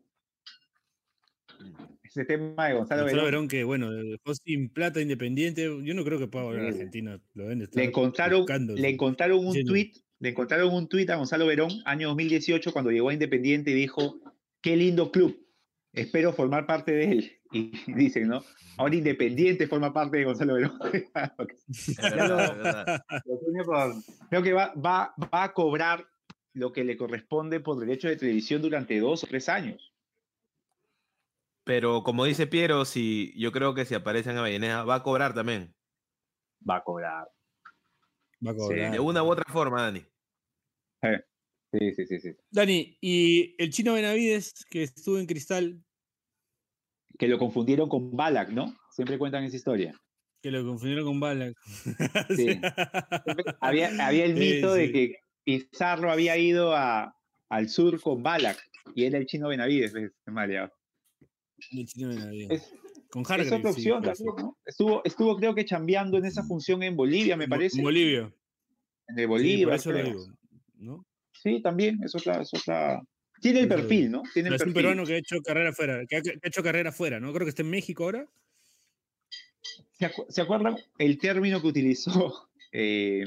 Ese tema de Gonzalo, Gonzalo Verón, Verón que, bueno, dejó sin plata independiente. Yo no creo que pueda volver a. Argentina. Lo le encontraron, buscando, le encontraron un Diciendo- tuit, le encontraron un tuit a Gonzalo Verón, año 2018, cuando llegó a Independiente y dijo, qué lindo club, espero formar parte de él. Y dicen, ¿no? Ahora Independiente forma parte de Gonzalo Verón. Creo que va, va, va a cobrar lo que le corresponde por derecho de televisión durante dos o tres años. Pero como dice Piero, si yo creo que si aparece en Avellaneda va a cobrar también. Va a cobrar. Va a cobrar. De una u otra forma, Dani. Sí, sí, sí, sí. Dani, y el chino Benavides que estuvo en Cristal, Que lo confundieron con Balak, ¿no? Siempre cuentan esa historia. que lo confundieron con Balak. Sí. Había, había el Sí, mito de que Pizarro había ido a, al sur con Balak y era el chino Benavides, ¿ves? El chino Benavides. Es, con es Hargreaves, otra opción. Estuvo, estuvo creo que chambeando en esa función en Bolivia, me parece. Bolivia. En de Sí, Bolivia, por eso lo creo. digo. ¿No? Sí, también, es otra, es otra. Tiene el eso perfil, ¿no? Tiene el es un perfil. peruano que ha hecho carrera afuera, que ha, que ha hecho carrera afuera, ¿no? Creo que está en México ahora. ¿Se, acu- se acuerdan el término que utilizó eh,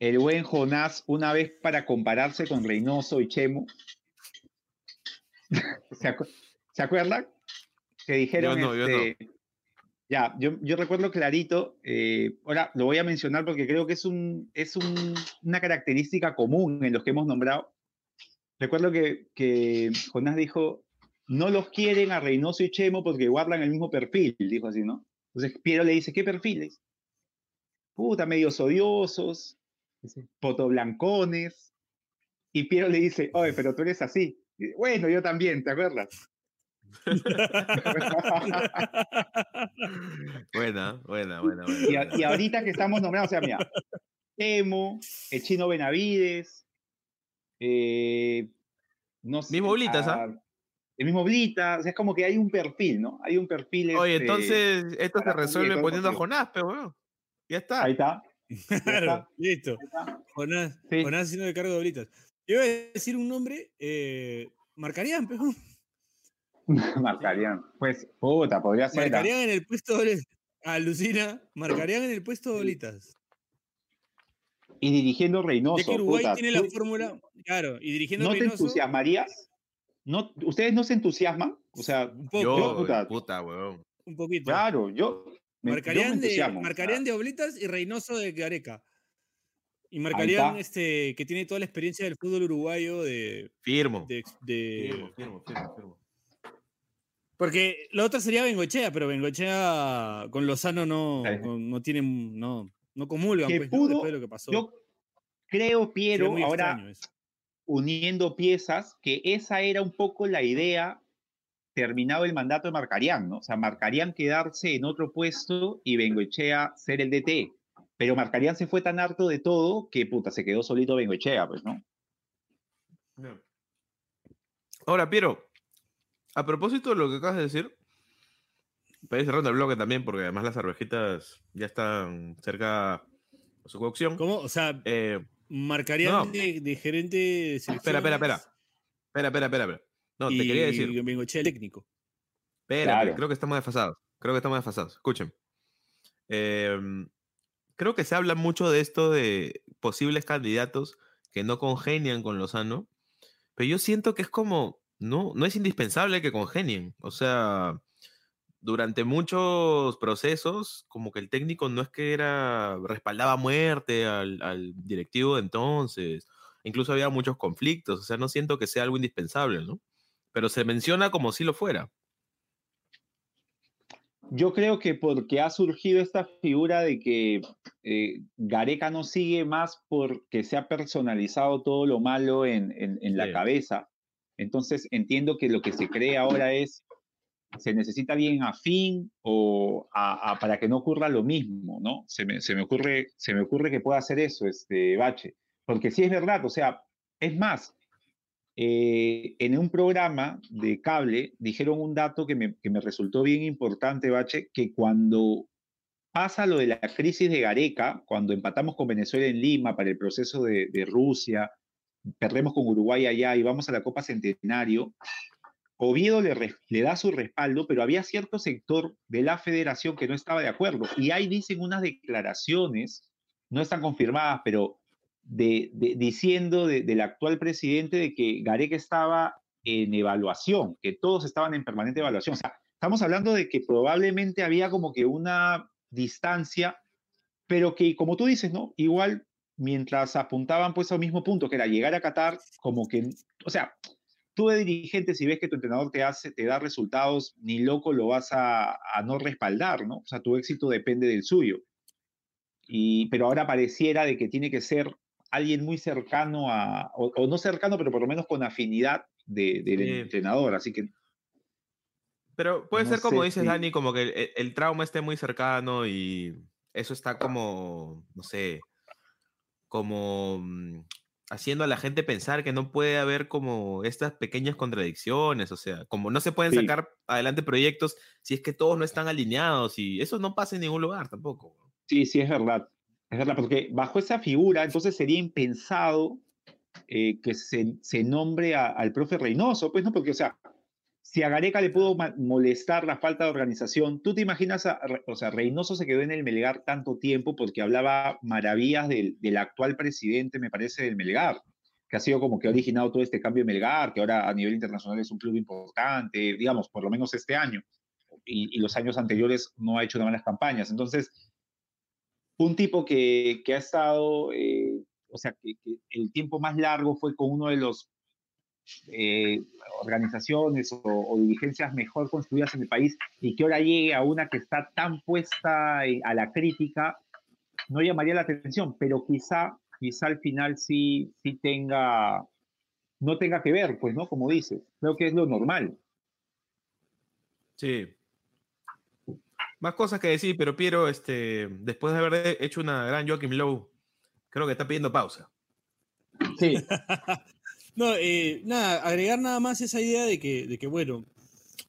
el buen Jonás una vez para compararse con Reynoso y Chemo? ¿Se, acu- ¿se acuerdan? Que dijeron. no, yo no. Ya, yo, yo recuerdo clarito. eh, ahora lo voy a mencionar porque creo que es, un, es un- una característica común en los que hemos nombrado. Recuerdo que, que Jonás dijo: No los quieren a Reynoso y Chemo porque guardan el mismo perfil, dijo así, ¿no? Entonces Piero le dice, ¿qué perfiles? Puta, medios odiosos, potoblancones. Y Piero le dice, oye, pero tú eres así. Y, bueno, yo también, ¿te acuerdas? Buena, buena, buena, buena. y, a- buena. y ahorita que estamos nombrando, o sea, mira, Temo, el chino Benavides, eh, no sé. Mismo Blitas, ¿ah? El mismo Blita, o sea, es como que hay un perfil, ¿no? Hay un perfil. Oye, este, entonces esto se resuelve poniendo a. Jonás, pero bueno. Ya está. Ahí está. claro, listo. Jonás, Sí. Jonás haciendo de cargo de bolitas. Yo iba a decir un nombre, eh, marcarían, pero Marcarían. Pues, puta, podría ser. marcarían en el puesto de alucina, marcarían en el puesto de bolitas. Y dirigiendo Reynoso. Ya que Uruguay puta, tiene la ¿tú- fórmula, claro, y dirigiendo ¿No te Reynoso, entusiasmarías? ¿No, ¿Ustedes no se entusiasman? O sea, un poco, Yo, Yo, puta. puta, weón. un poquito. claro, yo. me- yo me marcarían de, marcarían de Oblitas y Reynoso de Gareca. Y marcarían este que tiene toda la experiencia del fútbol uruguayo de, Firmo. de, de- Firmo, firmo, firmo, firmo. Porque la otra sería Bengochea, pero Bengochea con Lozano no, Sí. no, no tienen, no, no comulgan Que pues, ¿no? pudo- después de lo que pasó. Yo creo, Piero, ahora uniendo piezas, que esa era un poco la idea terminado el mandato de Marcarián, ¿no? O sea, Marcarián quedarse en otro puesto y Bengoechea ser el DT. Pero Marcarián se fue tan harto de todo que, puta, se quedó solito Bengoechea, pues, ¿no? Ahora, Piero, a propósito de lo que acabas de decir, para ir cerrando el bloque también, porque además las cervejitas ya están cerca a su cocción. ¿Cómo? O sea, Eh, marcarían no. de, de gerente de espera, espera, espera. Espera, espera, espera. espera. No, te y quería decir. Bengochea técnico. Claro. creo que estamos desfasados. Creo que estamos desfasados. Escuchen. Em, creo que se habla mucho de esto de posibles candidatos que no congenian con Lozano, pero yo siento que es como, no, no es indispensable que congenien. O sea, durante muchos procesos, como que el técnico no es que era, respaldaba muerte al, al directivo de entonces. incluso había muchos conflictos, o sea, no siento que sea algo indispensable, ¿no? Pero se menciona como si lo fuera. Yo creo que porque ha surgido esta figura de que eh, Gareca no sigue más porque se ha personalizado todo lo malo en, en, la cabeza. Entonces entiendo que lo que se cree ahora es, se necesita bien afín o para que no ocurra lo mismo, ¿no? Se me, se me, ocurre, se me ocurre que pueda hacer eso, este Bache. Porque sí es verdad, o sea, es más, eh, en un programa de cable dijeron un dato que me, que me resultó bien importante, Bache, que cuando pasa lo de la crisis de Gareca, cuando empatamos con Venezuela en Lima para el proceso de Rusia, perdemos con Uruguay allá y vamos a la Copa Centenario, Oviedo le, da su respaldo, pero había cierto sector de la federación que no estaba de acuerdo. Y ahí dicen unas declaraciones, no están confirmadas, pero de, diciendo del actual presidente de que Gareca estaba en evaluación, que todos estaban en permanente evaluación. O sea, estamos hablando de que probablemente había como que una distancia, pero que, como tú dices, ¿no? Igual, mientras apuntaban pues al mismo punto, que era llegar a Qatar, como que, o sea, tú de dirigente, si ves que tu entrenador te hace, te da resultados, ni loco lo vas a, a no respaldar, ¿no? O sea, tu éxito depende del suyo. Y, pero ahora pareciera de que tiene que ser alguien muy cercano a, o, no cercano, pero por lo menos con afinidad del entrenador, así que... Pero puede ser como dices, Dani, como que el, trauma esté muy cercano y eso está como, no sé, como mm, haciendo a la gente pensar que no puede haber como estas pequeñas contradicciones, o sea, como no se pueden sacar adelante proyectos si es que todos no están alineados y eso no pasa en ningún lugar tampoco. Sí, sí, es verdad. Es verdad, porque bajo esa figura, entonces sería impensado eh, que se, se nombre al profe Reynoso, pues no, porque, o sea, si a Gareca le pudo molestar la falta de organización, tú te imaginas, o sea, Reynoso se quedó en el Melgar tanto tiempo porque hablaba maravillas del, del, actual presidente, me parece, del Melgar, que ha sido como que ha originado todo este cambio en Melgar, que ahora a nivel internacional es un club importante, digamos, por lo menos este año, y, los años anteriores no ha hecho de malas campañas. Entonces, un tipo que, ha estado, eh, o sea, que, el tiempo más largo fue con uno de los eh, organizaciones o, diligencias mejor construidas en el país y que ahora llegue a una que está tan puesta a la crítica, no llamaría la atención, pero quizá, quizá al final sí, sí tenga, no tenga que ver, pues, ¿no? Como dices, creo que es lo normal. Sí, más cosas que decir, pero Piero, este, después de haber hecho una gran Joaquim Lowe, creo que está pidiendo pausa. Sí. no, eh, nada, agregar nada más esa idea de que, de que bueno,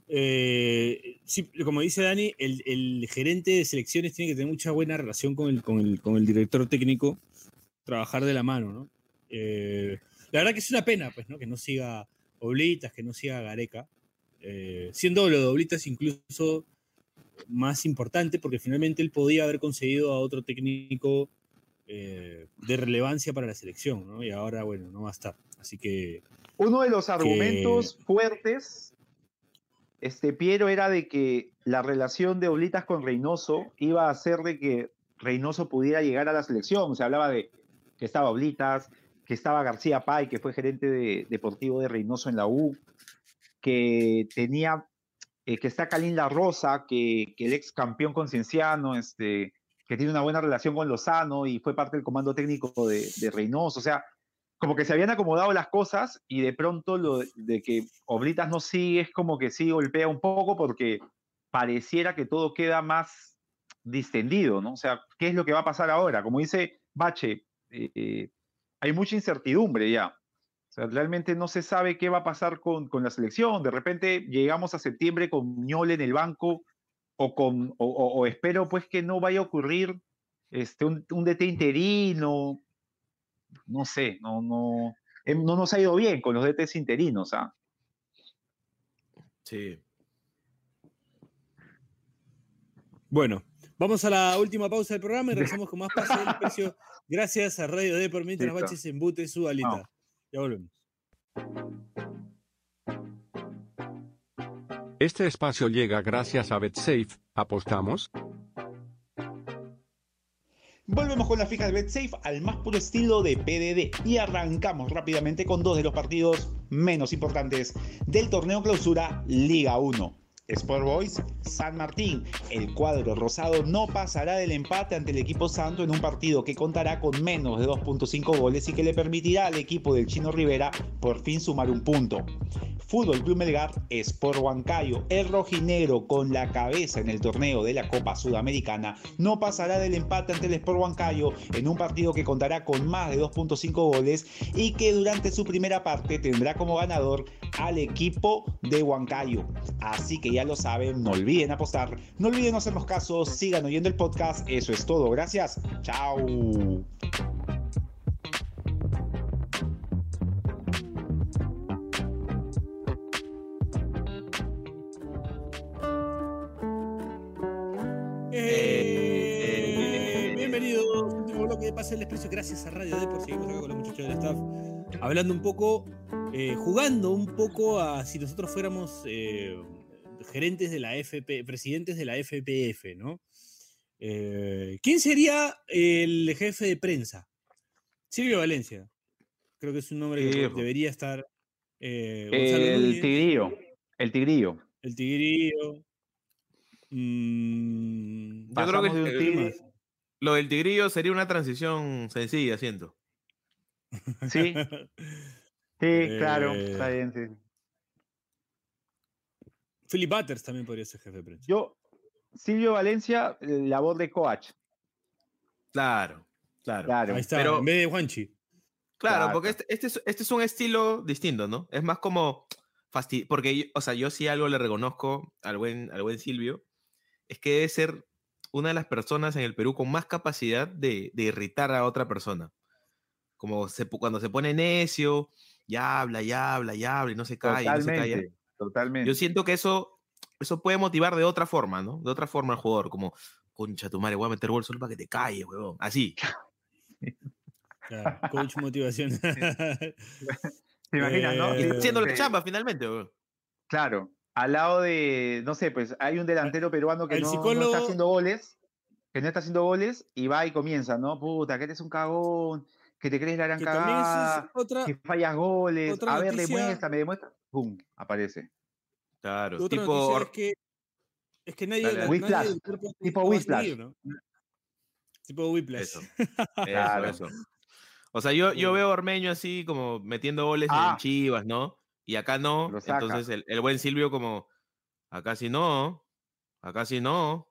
eh, como dice Dani, el, gerente de selecciones tiene que tener mucha buena relación con el, con el, con el director técnico, trabajar de la mano, ¿no? Eh, la verdad que es una pena, pues, ¿no? Que no siga Oblitas, que no siga Gareca. siendo lo de Oblitas incluso más importante porque finalmente él podía haber conseguido a otro técnico eh, de relevancia para la selección, ¿no? Y ahora, bueno, no va a estar. Así que... Uno de los argumentos fuertes, este, Piero, era de que la relación de Oblitas con Reynoso iba a hacer de que Reynoso pudiera llegar a la selección. Se hablaba de que estaba Oblitas, que estaba García Pay, que fue gerente de, deportivo de Reynoso en la U, que tenía eh, que está Kalinda Rosa, que, el ex campeón concienciano, este, que tiene una buena relación con Lozano y fue parte del comando técnico de, de Reynoso. O sea, como que se habían acomodado las cosas y de pronto lo de, que Oblitas no sigue es como que sí golpea un poco porque pareciera que todo queda más distendido, ¿no? O sea, ¿qué es lo que va a pasar ahora? Como dice Bache, eh, hay mucha incertidumbre ya. O sea, realmente no se sabe qué va a pasar con, con la selección. De repente llegamos a septiembre con Ñole en el banco o, con, o, espero pues que no vaya a ocurrir este, un, un DT interino. No sé, no, no, em, no nos ha ido bien con los DTs interinos. ¿ah? Sí. Bueno, vamos a la última pausa del programa y regresamos con más paso del precio. Gracias a Radio D por mientras Baches embute su alita. Ya volvemos. Este espacio llega gracias a BetSafe. ¿Apostamos? Volvemos con la fija de BetSafe al más puro estilo de PDD y arrancamos rápidamente con dos de los partidos menos importantes del torneo clausura Liga 1. Sport Boys, San Martín. El cuadro rosado no pasará del empate ante el equipo santo en un partido que contará con menos de 2.5 goles y que le permitirá al equipo del Chino Rivera por fin sumar un punto. Fútbol Club Melgar, Sport Huancayo, el rojinegro con la cabeza en el torneo de la Copa Sudamericana, no pasará del empate ante el Sport Huancayo en un partido que contará con más de 2.5 goles y que durante su primera parte tendrá como ganador al equipo de Huancayo. Así que ya lo saben, no olviden apostar, no olviden hacernos caso, sigan oyendo el podcast, eso es todo, gracias, chao. Eh, bienvenidos, último bloque de Pase el Expreso. Gracias a Radio D por seguirnos acá con los muchachos del staff. Hablando un poco, eh, jugando un poco a si nosotros fuéramos eh, gerentes de la FP, presidentes de la FPF, ¿no? Eh, ¿Quién sería el jefe de prensa? Silvio Valencia. Creo que es un nombre que Viejo. debería estar. eh, El Núñez, tigrillo, el tigrillo. el Tigrillo. mm, Yo creo que. Lo del tigrillo sería una transición sencilla, siento. Sí, sí, claro, Eh, está bien, sí. Philip Butters también podría ser jefe de prensa. Yo, Silvio Valencia, eh, la voz de coach. Claro, claro. Claro. Ahí está, pero- en vez de Juanchi. Claro, Claro. porque este, este, es, este es un estilo distinto, ¿no? Es más como fasti- porque, yo- o sea, yo sí algo le reconozco al buen, al buen Silvio, es que debe ser una de las personas en el Perú con más capacidad de, de irritar a otra persona. Como se, cuando se pone necio, ya habla, ya habla, ya habla y no se calla, no se calla. Totalmente. Yo siento que eso, eso puede motivar de otra forma, ¿no? De otra forma al jugador, como, concha tu madre, voy a meter gol solo para que te calles, huevón. Así. Claro, coach motivación. ¿Te imaginas, no? Eh, Y Y- está haciendo la eh, chamba finalmente, huevón. Claro. Al lado de, no sé, pues hay un delantero peruano que no, no está haciendo goles, que no está haciendo goles, y va y comienza, ¿no? Puta, que eres un cagón, que te crees la gran que cagada, otra, que fallas goles, otra a ver, noticia- demuéstrame, demuestra. ¡Pum! Aparece. Claro, otra tipo, es que es que nadie, Dale, la- nadie cuerpo tipo Whiplash. ¿no? Tipo Whiplash. Eso. Claro. Eso, eso. O sea, yo, yo veo a Ormeño así como metiendo goles Ah. en Chivas, ¿no? Y acá no. Entonces el, el buen Silvio como, acá sí no, acá sí no,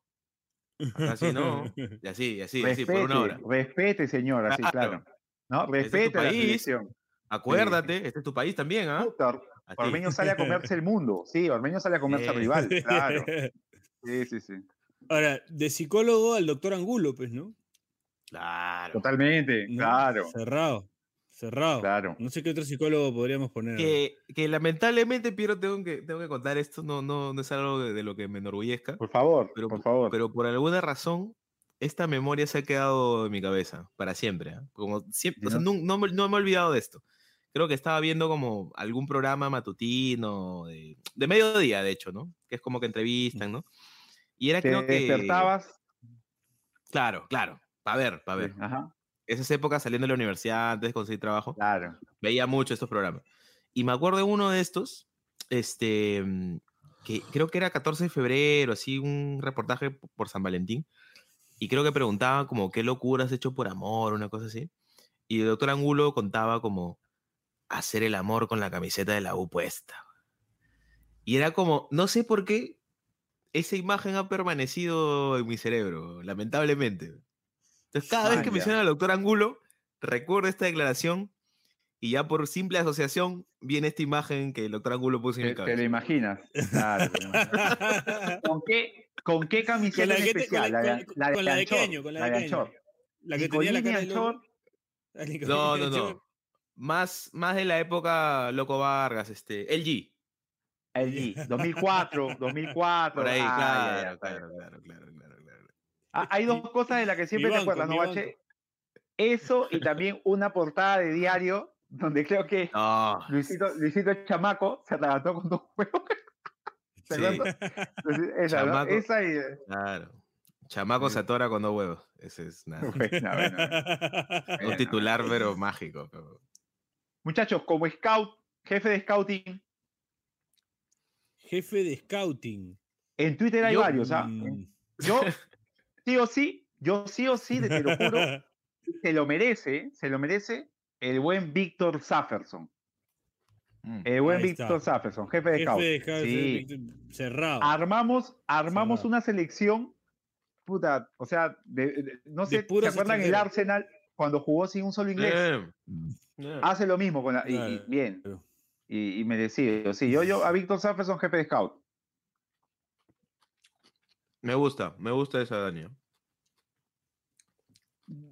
acá sí no. Y así, y así, así, por una hora. respete, señor, así, Claro. claro. ¿No? es tu Respete a la país. selección. Acuérdate, este es tu país también, ¿ah? Así. Ormeño sale a comerse el mundo. Sí, Ormeño sale a comerse al Eh. rival, claro. Sí, sí, sí. Ahora, de psicólogo al doctor Angulo, pues, ¿no? Claro. Totalmente, ¿No? claro, Cerrado. Cerrado. claro. No sé qué otro psicólogo podríamos poner. Que, que lamentablemente, Piero, tengo que, tengo que contar esto, no, no, no es algo de, de lo que me enorgullezca, Por favor, Pero- por favor. pero por alguna razón, esta memoria se ha quedado en mi cabeza para siempre. ¿ah? Como siempre, o sea, no, no me, no me he olvidado de esto. Creo que estaba viendo como algún programa matutino, de, de mediodía, de hecho, ¿no? Que es como que entrevistan, ¿no? Y era Te creo que... despertabas. Claro, claro. Para ver, para ver. Ajá, Esas épocas saliendo de la universidad, antes de conseguir trabajo, claro. veía mucho estos programas. Y me acuerdo de uno de estos, este, mm, que creo que era 14 de febrero, así un reportaje por San Valentín. Y creo que preguntaba como qué locura has hecho por amor, una cosa así. Y el doctor Angulo contaba como hacer el amor con la camiseta de la U puesta. Y era como, no sé por qué esa imagen ha permanecido en mi cerebro, lamentablemente. Entonces, cada vez Ah, que menciona al doctor Angulo, recuerdo esta declaración y ya por simple asociación viene esta imagen que el doctor Angulo puso en mi Te, te lo cabeza. imaginas. Claro. ¿Con qué, con qué camiseta Con la en que te- con especial? la- La, de- con- la de con la de Anchor, Queño, con la de de. Anchor. La que tenía la cara de loco. La Nicolini No, no, no. Más, más de la época Loco Vargas, este, LG. LG, 2004, 2004. Por ahí, ah, claro, ya, claro, ya, claro, claro, claro, claro, claro. Ah, Hay dos cosas de las que siempre te acuerdas, ¿no, Bache? Eso y también una portada de diario donde creo que No, Luisito, Luisito Chamaco se atragantó con dos huevos. ¿Te sí? Esa, ¿no? Chamaco. Esa y... claro. Chamaco Sí. se atora con dos huevos. Ese es nada. Buena. Un titular, pero mágico. pero- Muchachos, como scout, jefe de scouting, Jefe de scouting. en Twitter hay Yo, varios, ¿ah? Mm. Yo, sí o sí, yo sí o sí, te lo juro, se lo merece, se lo merece el buen Víctor Safferson. Mm. El buen Ahí está. Víctor Safferson, jefe de Jefe scout. de scouting. Sí. Cerrado. Armamos, armamos Cerrado. una selección, puta, o sea, de- de- no De sé, ¿se acuerdan el. Arsenal cuando jugó sin un solo inglés? Eh, eh. Hace lo mismo con la, y- y, bien, y, y merecido. Sí, yo, yo a Víctor Safferson, jefe de scout. Me gusta, me gusta esa Dani.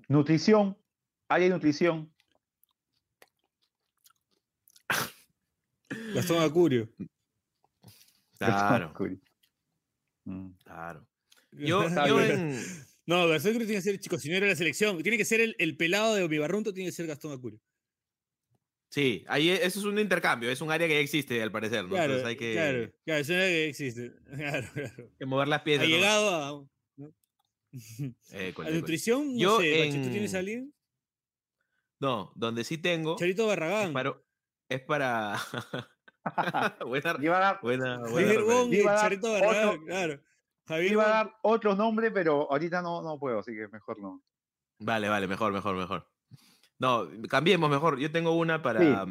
Nutrición, hay nutrición. Gastón Acurio. Claro, Mm. claro. Yo, yo en, No, Gastón Acurio tiene que ser el cocinero de la selección. Tiene que ser el, el pelado de Omibarrunto, tiene que ser Gastón Acurio. Sí, ahí e- eso es un intercambio, es un área que ya existe al parecer, ¿no? Claro, Entonces hay que, claro, claro, es lo que existe. Claro, claro. que mover las Ha piezas. nomás. llegado a. ¿no? Eh, a cole. nutrición, no Yo sé, ¿tú en- tienes a alguien? No, donde sí tengo Charito Barragán. Es para... buena, Iba a dar, buena, buena Javier referencia. Wong y Iba a dar Charito otro- claro. Javier iba a dar otro nombre, pero ahorita no, no puedo, así que mejor no. Vale, vale, mejor, mejor, mejor. No, cambiemos mejor. Yo tengo una para.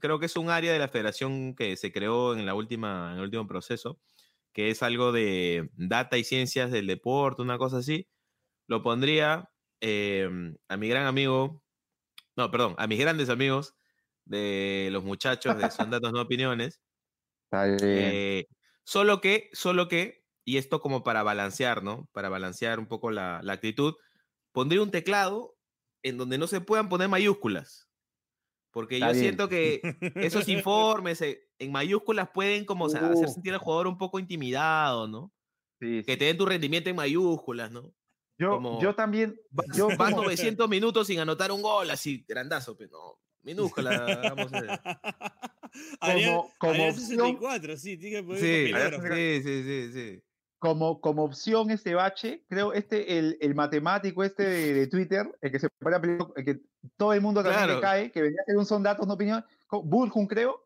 Creo que es un área de la federación que se creó en la última, en el último proceso, que es algo de data y ciencias del deporte, una cosa así. Lo pondría eh, a mi gran amigo, no, perdón, a mis grandes amigos de los muchachos de Son Datos No Opiniones. Está bien. Eh, solo que, solo que, y esto como para balancear, ¿no? Para balancear un poco la, la actitud, pondría un teclado en donde no se puedan poner mayúsculas. Porque Está yo bien. siento que esos informes en mayúsculas pueden como hacer Uh. sentir al jugador un poco intimidado, ¿no? Sí, Que te den tu rendimiento en mayúsculas, ¿no? Yo, como- yo también, yo vas como- 900 minutos sin anotar un gol, así, grandazo, pero no, minúscula. como, como opción, 64, sí, tiene que poner Sí, papelógrafo. sí, sí, sí, sí. como, como opción este bache, creo este, el, el matemático este de, de Twitter, el que se pone a pelear- el que todo el mundo también le cae, que venía a ser un son datos, no opinión, Burjun creo,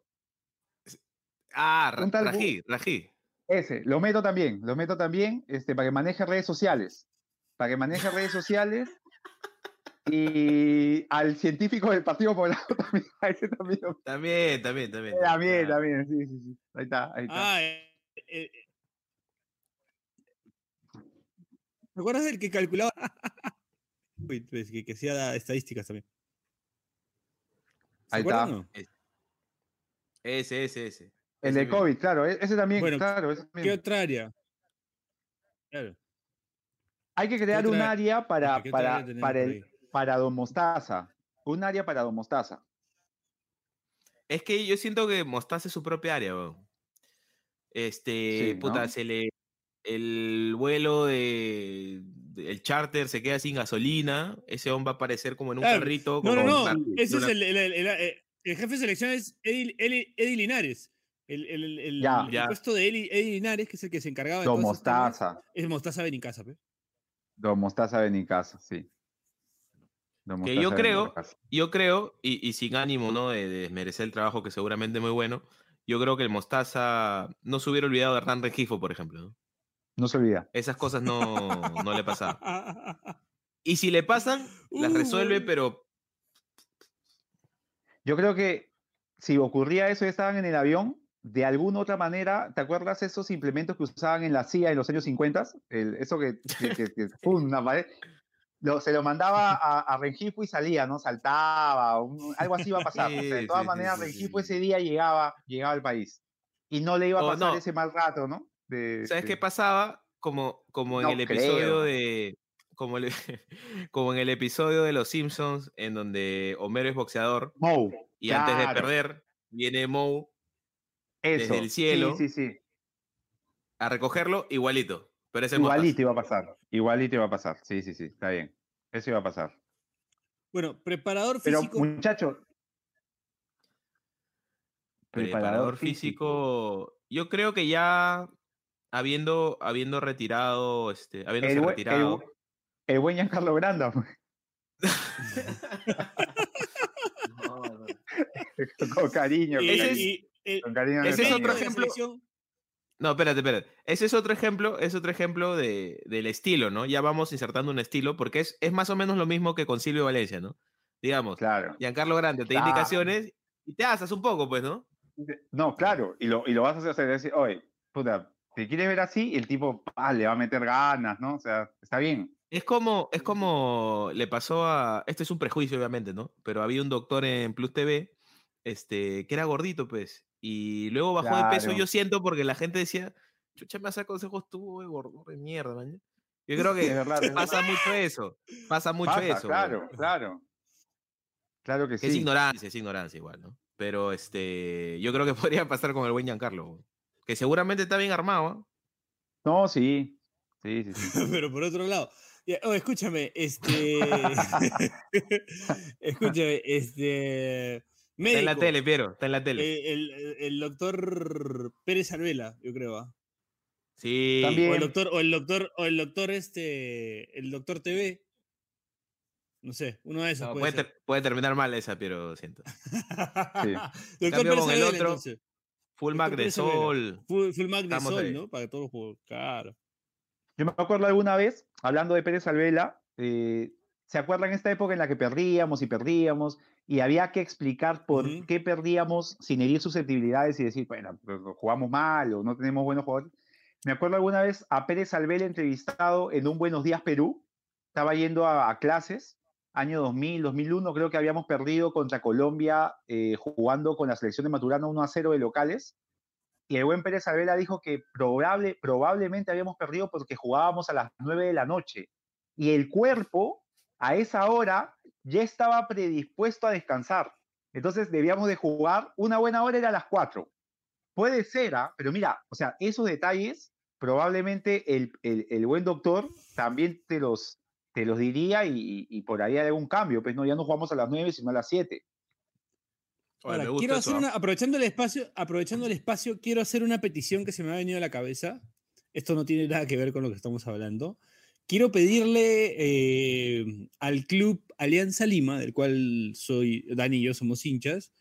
Ah, Rají, Rají. ese, lo meto también, lo meto también, este, para que maneje redes sociales, para que maneje redes sociales, y al científico del Partido Popular también, a ese también, También, también, también. también, Ah, también, sí, sí, sí, ahí está, ahí está. Ah, eh, eh, ¿Te acuerdas del que calculaba? Uy, pues, que, que hacía estadísticas también. ¿Se Ahí está. no? Ese, ese, ese. el de. COVID, claro, e- ese también, Bueno, claro, ese ¿Qué también. otra área? Claro. Hay que crear un área para, ¿qué otra para, para, el? Para Don Mostaza. Un área para Don Mostaza. Es que yo siento que Mostaza es su propia área, weón. Este, Sí, puta, ¿no? se le. El vuelo de, de- El charter se queda sin gasolina. Ese hombre va a aparecer como en un Claro. carrito. No, no, como no. una- Ese es una- el, el, el- el- eh, el jefe de selección es Eddie, Linares. El, el, el, el- Ya. el Ya. puesto de Eddie, Eddie Linares, que es el que se encargaba de Don Mostaza. Es Mostaza Benincasa, pe. Don Mostaza Benicasa, sí. Que yo creo-. Yo creo, y, y sin ánimo, ¿no? De, de desmerecer el trabajo que seguramente es muy bueno. Yo creo que el Mostaza no se hubiera olvidado de Hernán Regifo, por ejemplo. ¿no? No se olvida. Esas cosas no, no le pasaban. Y si le pasan, las Uh, resuelve, bueno. pero Yo creo que si ocurría eso y estaban en el avión, de alguna otra manera, ¿te acuerdas esos implementos que usaban en la CIA en los años 50? El, eso que, que, que- que- ¡pum! una pared. Lo- se lo mandaba a, a y salía, ¿no? Saltaba, un- algo así iba a pasar. O sea, de todas sí, maneras, sí, ese día llegaba, llegaba al país. Y no le iba a Oh, pasar no. ese mal rato, ¿no? De- ¿Sabes de- qué pasaba? Como, como en el episodio de. Como, el- como en el episodio de Los Simpsons, en donde Homero es boxeador Moe, y antes de perder, viene Moe eso. el cielo, Sí, sí, sí. a recogerlo igualito. Pero ese. Igualito iba a pasar. Igualito iba a pasar. Sí, sí, sí. Está bien. Eso iba a pasar. Bueno, preparador Pero, físico. muchachos. Preparador físico. Yo creo que ya habiendo, habiendo retirado, este, habiéndose El, el, retirado. bu- el buen Giancarlo Granda, pues, con cariño. Con Ese cariño, es- y- y- con cariño ese es otro ejemplo. No, espérate, espérate. Ese es otro ejemplo, es otro ejemplo de, del estilo, ¿no? Ya vamos insertando un estilo, porque es, es más o menos lo mismo que con Silvio Valencia, ¿no? Digamos, Claro. Giancarlo Grande te da Claro. indicaciones y te asas un poco, pues, ¿no? No, claro, y lo, y lo vas a hacer decir, oye, puta, ¿te quieres ver así? Y el tipo ah, le va a meter ganas, ¿no? O sea, está bien. Es como, es como le pasó a. Este es un prejuicio, obviamente, ¿no? Pero había un doctor en Plus TV, este, que era gordito, pues. Y luego bajó de peso, yo siento, porque la gente decía, chucha, me hace consejos tú, eh, gordo de mierda, man. Yo creo que verdad, pasa mucho eso. Pasa mucho Pasa, eso. Claro, claro. Claro que Que es sí. ignorancia, es ignorancia igual, ¿no? Pero este, yo creo que podría pasar con el buen Giancarlo, weón, que seguramente está bien armado, ¿ah? No, sí. Sí, sí, sí. Pero por otro lado, oh, escúchame, este. escúchame, este. Está en la tele, Piero, está en la tele. eh, El, doctor Pérez Alvela, yo creo. ¿ah? sí. también. O el doctor, o el doctor, o el doctor este. El doctor TV. No sé, uno de esos. No, puede puede, ser. ter- puede terminar mal esa, pero siento. doctor Cambio Pérez con el Alvela, otro, entonces. Full Doctor Mac de. Sol. Full, full Mac de Estamos Sol, ahí. ¿no? Para que todos los juegos. Claro. Yo me acuerdo alguna vez, hablando de Pérez Alvela, eh, ¿se acuerdan esta época en la que perdíamos y perdíamos y había que explicar por Ujú. qué perdíamos sin herir susceptibilidades y decir, bueno, pues, jugamos mal o no tenemos buenos jugadores? Me acuerdo alguna vez a Pérez Alvela entrevistado en un Buenos Días Perú, estaba yendo a, a clases, año 2000, 2001, creo que habíamos perdido contra Colombia eh, jugando con la selección de Maturano 1 a 0 de locales. Y el buen Pérez Alvela dijo que probable, probablemente habíamos perdido porque jugábamos a las 9 de la noche. Y el cuerpo, a esa hora, ya estaba predispuesto a descansar. Entonces debíamos de jugar, una buena hora era a las 4. Puede ser, ¿ah? pero mira, o sea, esos detalles, probablemente el, el- el buen doctor también te los, te los diría y, y por ahí hay algún cambio. Pues no, ya no jugamos a las 9, sino a las 7. Oye, Ahora, me gusta quiero hacer ¿ah? una, aprovechando el espacio, aprovechando el espacio, quiero hacer una petición que se me ha venido a la cabeza. Esto no tiene nada que ver con lo que estamos hablando. Quiero pedirle eh, al club Alianza Lima, del cual soy Dani y yo somos hinchas.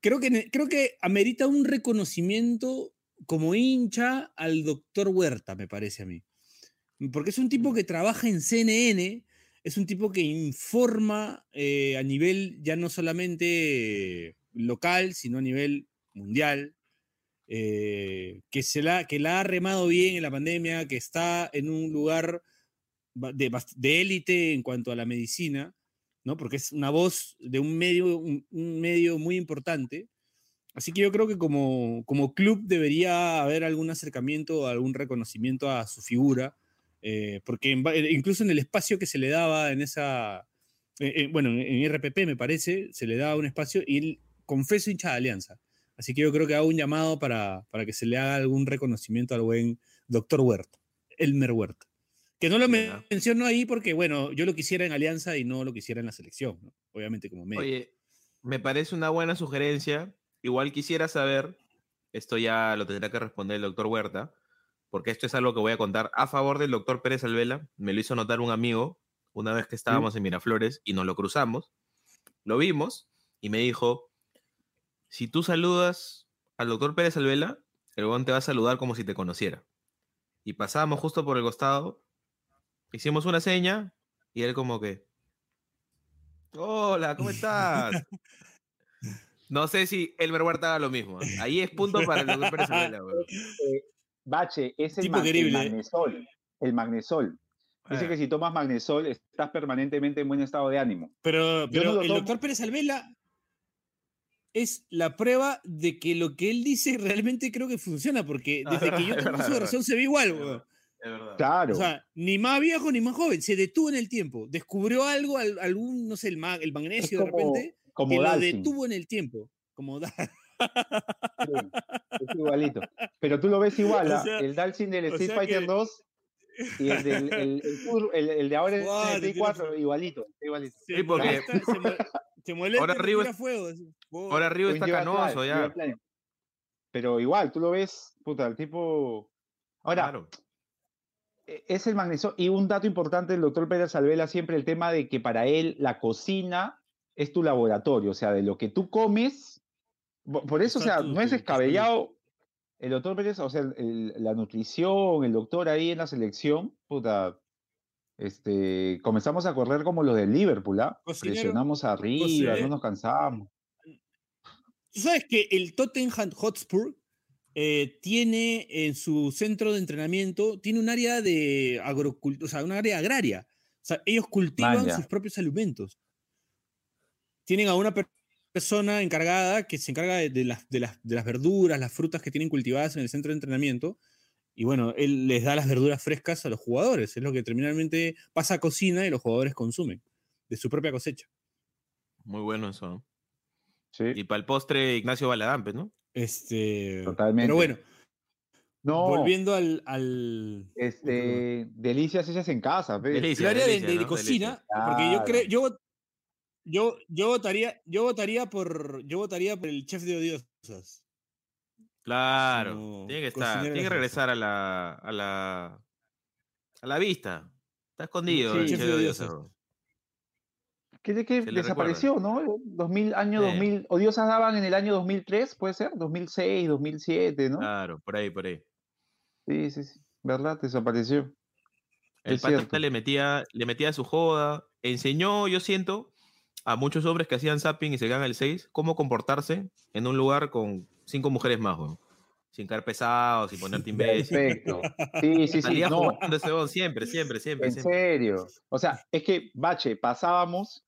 Creo que, creo que amerita un reconocimiento como hincha al doctor Huerta, me parece a mí. Porque es un tipo que trabaja en CNN, es un tipo que informa eh, a nivel ya no solamente local, sino a nivel mundial, eh, que, se la, que la ha remado bien en la pandemia, que está en un lugar de de élite en cuanto a la medicina, ¿no? porque es una voz de un medio, un, un medio muy importante. Así que yo creo que como, como club debería haber algún acercamiento, algún reconocimiento a su figura, eh, porque en eh, incluso en el espacio que se le daba en esa, eh, eh, bueno, en, en RPP me parece, se le daba un espacio y él confeso hincha de Alianza. Así que yo creo que hago un llamado para, para que se le haga algún reconocimiento al buen doctor Huerta, Elmer Huerta. Que no lo Ya. menciono ahí porque, bueno, yo lo quisiera en Alianza y no lo quisiera en la selección, ¿no? obviamente como medio. Oye, me parece una buena sugerencia. Igual quisiera saber, esto ya lo tendrá que responder el doctor Huerta, porque esto es algo que voy a contar a favor del doctor Pérez Alvela. Me lo hizo notar un amigo una vez que estábamos en Miraflores y nos lo cruzamos. Lo vimos y me dijo, si tú saludas al doctor Pérez Alvela, el buen te va a saludar como si te conociera. Y pasábamos justo por el costado, hicimos una seña y él como que, hola, ¿cómo estás? No sé si Elmer Huerta haga lo mismo. ¿eh? Ahí es punto para el doctor Pérez Alvela, weón. Eh, Bache, es el, Tipo mag- el querible. magnesol. El magnesol. Dice Ah. que si tomas magnesol estás permanentemente en buen estado de ánimo. Pero, no el doctor Pérez Alvela es la prueba de que lo que él dice realmente creo que funciona, porque Ah, desde es que yo de verdad. razón se ve igual, weón. Verdad, es verdad. Claro. O sea, ni más viejo ni más joven, se detuvo en el tiempo, descubrió algo, al- algún, no sé, el, ma- el es magnesio de repente, como que lo detuvo en el tiempo. Como da- Sí, es igualito. Pero tú lo ves igual, O ¿ah? sea- el Dalsin del o Street sea Fighter que- 2 y el, del, el, el, tur- el- el de ahora en Guau, el Play tiras 4, igualito, igualito. Sí, porque- molesta, se, mo- se molesta Ahora es- fuego. Wow. Arriba está canoso ya. Pero igual, tú lo ves, puta, el tipo Ahora, Claro. E- es el magnesio. Y un dato importante del doctor Pérez Alvela siempre el tema de que para él la cocina es tu laboratorio, o sea, de lo que tú comes. po- Por eso, o sea, no es descabellado. El doctor Pérez, o sea, el- la nutrición, el doctor ahí en la selección, puta, este, comenzamos a correr como los del Liverpool, ¿ah? Presionamos arriba, no nos cansamos. Tú sabes que el Tottenham Hotspur eh, tiene en su centro de entrenamiento, tiene un área de agrocultura, o sea, un área agraria. O sea, ellos cultivan sus propios alimentos. Tienen a una per- persona encargada que se encarga de, de las, de, las, de las verduras, las frutas que tienen cultivadas en el centro de entrenamiento. Y bueno, él les da las verduras frescas a los jugadores. Es lo que terminalmente pasa a cocina y los jugadores consumen de su propia cosecha. Muy bueno eso. ¿no? Sí, Y para el postre, Ignacio Baladampe, ¿no? Este, Totalmente. Pero bueno, no, volviendo al, al este, delicias hechas en casa, ¿ves? Delicia, el área de, delicia, de ¿no? cocina, Delicia. porque yo creo, yo, yo, yo votaría, yo votaría por, yo votaría por el chef de odiosas. Claro. Como tiene que estar, tiene que de regresar a la, a la, a la vista. Está escondido Sí. el Chef Che de de Odiosa. Odiosa. Que, que desapareció, ¿no? 2000, año Sí. 2000, Odiosas daban en el año 2003, puede ser, 2006, 2007, ¿no? Claro, por ahí, por ahí. Sí, sí, sí, ¿verdad? Desapareció. El Es pata le metía, le metía su joda. Enseñó, yo siento, a muchos hombres que hacían zapping y se ganan el 6, cómo comportarse en un lugar con cinco mujeres más, weón. Sin caer pesado, sin ponerte imbécil. Perfecto. Sí, sí, sí, no, ese siempre, siempre, siempre. en siempre. serio. O sea, es que, Bache, pasábamos,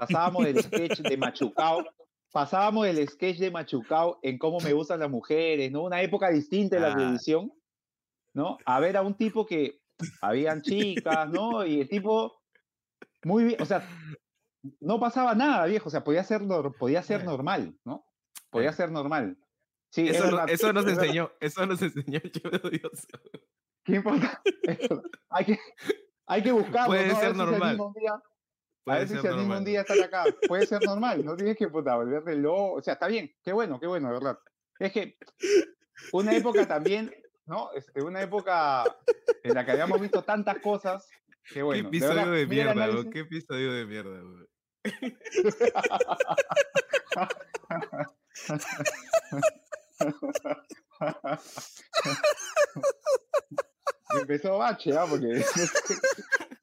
pasábamos del sketch de Machucao, pasábamos del sketch de Machucao en cómo me gustan las mujeres, ¿no? Una época distinta de la Ah. televisión, ¿no? A ver a un tipo que habían chicas, ¿no? Y el tipo, muy bien, o sea, no pasaba nada, viejo, o sea, podía ser, podía ser normal, ¿no? Podía ser normal. Sí, es Eso, no- verdad, eso nos es enseñó, eso nos enseñó Odiosa. ¿Qué importa? Hay, que, hay que buscarlo, Puede ¿no? Ser si normal. día- a ver si día a estar acá. Puede ser normal, no tienes que puta, volverte loco. O sea, está bien, qué bueno, qué bueno, de verdad. Es que una época también, ¿no? Este, una época en la que habíamos visto tantas cosas. Qué bueno. ¿Qué de verdad, episodio de, mira el mierda, análisis. ¿Qué episodio de mierda, weón? Empezó bache, ¿ah? Porque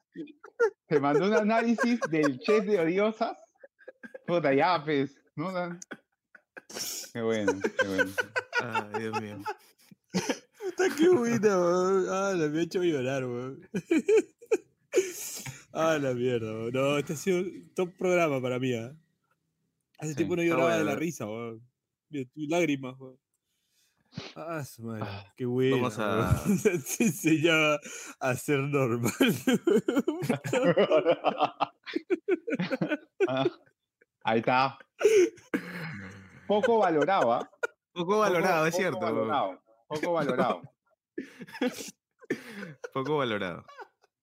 te mandó un análisis del chef de odiosas. Puta, ya, pues. ¿no? Qué bueno, qué bueno. Ay, Dios mío. Puta, qué buena, weón. Ah, la me ha hecho llorar, weón. ah, la mierda, weón. No, este ha sido un top programa para mí, ¿ah? Hace Sí, tiempo no lloraba de la ¿no? risa, weón. Lágrimas, weón. Ah, su madre, Ah, qué buena. vamos a- weón. Te enseñaba a ser normal. Ah, Ahí está. Poco valorado, ¿ah? Poco valorado, Poco- es cierto. Poco weón. valorado. Poco valorado. Poco valorado.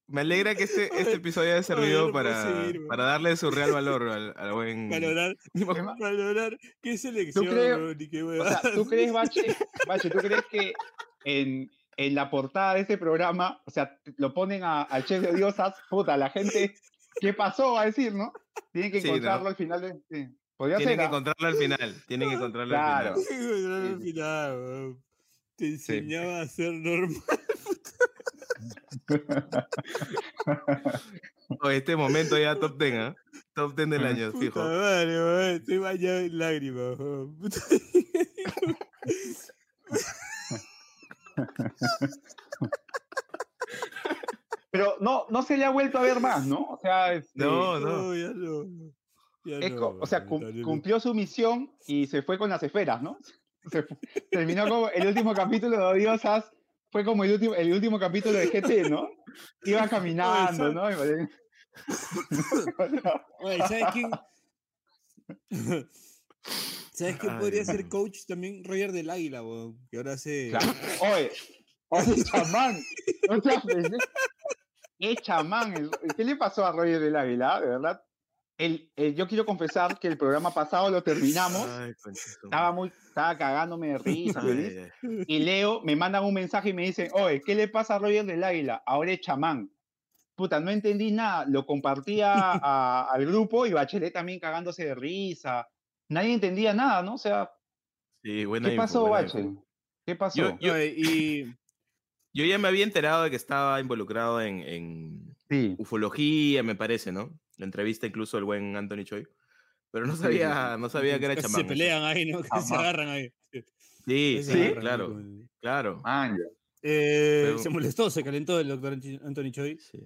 Me alegra que este, este episodio haya Ay, servido no puedo para, seguir, para darle su real valor al, al buen. valorar, valorar qué selección, crees- weón, y qué O sea, ¿tú crees, Bache, Bache, tú crees que en, en la portada de este programa, o sea, lo ponen a- al chef de odiosas, puta, la gente, ¿qué pasó? Va a decir, ¿no? Tienen que Sí, ¿no? encontrarlo al final de... sí. Podría Tienen ser, que ¿ah? encontrarlo al final. Tienen que encontrarlo Claro. al final. Sí, sí. Te enseñaba a ser normal. O este momento ya top 10, ¿ah? Top 10 del año, Puta fijo. madre. Estoy bañado en lágrimas. Pero no, no se le ha vuelto a ver más, ¿no? O sea, este, No, no. No, ya no. Ya es no, o sea, cum- cumplió su misión y se fue con las esferas, ¿no? Se terminó como el último capítulo de Odiosas, fue como el último, el último capítulo de GT, ¿no? Iba caminando, ¿no? Oye, ¿sabes quién? ¿Sabes quién podría ser coach también? Roger del Águila, weón. Que ahora hace. Claro. Oye, oye, chamán. Es chamán. ¿Qué le pasó a Roger del Águila, de verdad? El, el- yo quiero confesar que el programa pasado lo terminamos. Ay, Estaba muy, estaba cagándome de risa, Ay. Y Leo me mandan un mensaje y me dicen, oye, ¿qué le pasa a Roger del Águila? Ahora es chamán. Puta, no entendí nada. Lo compartía a- al grupo y Bachelet también cagándose de risa. Nadie entendía nada, ¿no? O sea, Sí, buena ¿qué info, pasó, buena Bache? info. ¿Qué pasó? Yo- yo- No, y Yo ya me había enterado de que estaba involucrado en, en Sí. ufología, me parece, ¿no? La entrevista incluso el buen Anthony Choi. Pero no Sí, sí, sabía, no sabía que era chamán. se pelean ahí, ¿no? Que se agarran ahí. Sí, sí, agarran claro, con claro. Man. Eh, Pero- Se molestó, se calentó el doctor Anthony Choi. Sí.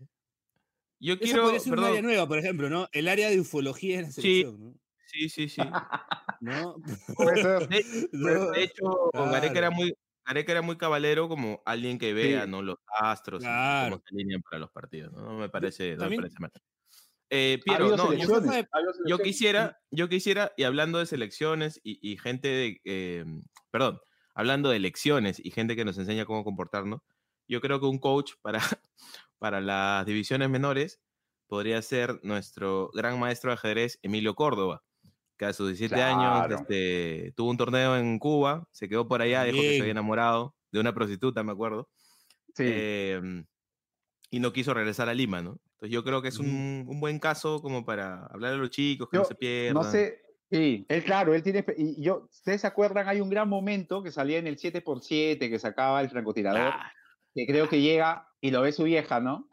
Yo Esa quiero, podría ser un área nueva, por ejemplo, ¿no? El área de ufología en la Sí. selección, ¿no? sí, sí, sí. ¿No? De, No, de hecho, Gareca era claro. muy, Gareca era muy cabalero como alguien que vea, Sí. ¿no? Los astros y Claro. cómo se alinean para los partidos. No, me parece, no me también- parece mal. Eh, Piero, no, yo, yo quisiera, yo quisiera, y hablando de selecciones y, y gente de, eh, perdón, hablando de elecciones y gente que nos enseña cómo comportarnos, yo creo que un coach para, para las divisiones menores podría ser nuestro gran maestro de ajedrez, Emilio Córdoba, que a sus 17 años Claro. este, tuvo un torneo en Cuba, se quedó por allá, dijo que se Bien. había enamorado de una prostituta, me acuerdo, Sí. em, y no quiso regresar a Lima, ¿no? Entonces yo creo que es un, un buen caso como para hablar a los chicos, que no se pierdan. No sé, sí, él claro, él tiene, y yo, ustedes se acuerdan, hay un gran momento que salía en el 7x7, que sacaba el francotirador, que creo que llega y lo ve su vieja, ¿no?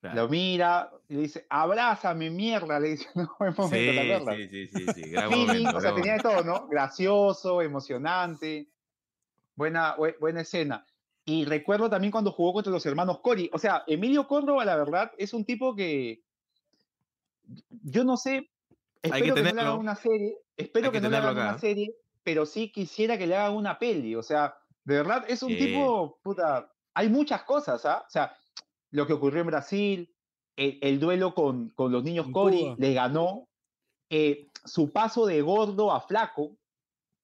claro. Lo mira y le dice, abrázame, mierda, le dice, no, buen momento, ¿te Sí, acuerdas? sí, sí, sí, sí, gran Feeling, momento, o sea, tenía de todo, ¿no? Gracioso, emocionante, buena, bue- buena escena. Y recuerdo también cuando jugó contra los hermanos Cori. O sea, Emilio Córdoba, la verdad, es un tipo que yo no sé, que espero que, no le hagan una serie, espero Hay que, que no le hagan una serie, pero sí quisiera que le hagan una peli. O sea, de verdad, es un tipo, puta, hay muchas cosas, ¿ah? O sea, lo que ocurrió en Brasil, el, el duelo con, con los niños Cori, le ganó. eh, su paso de gordo a flaco, eh,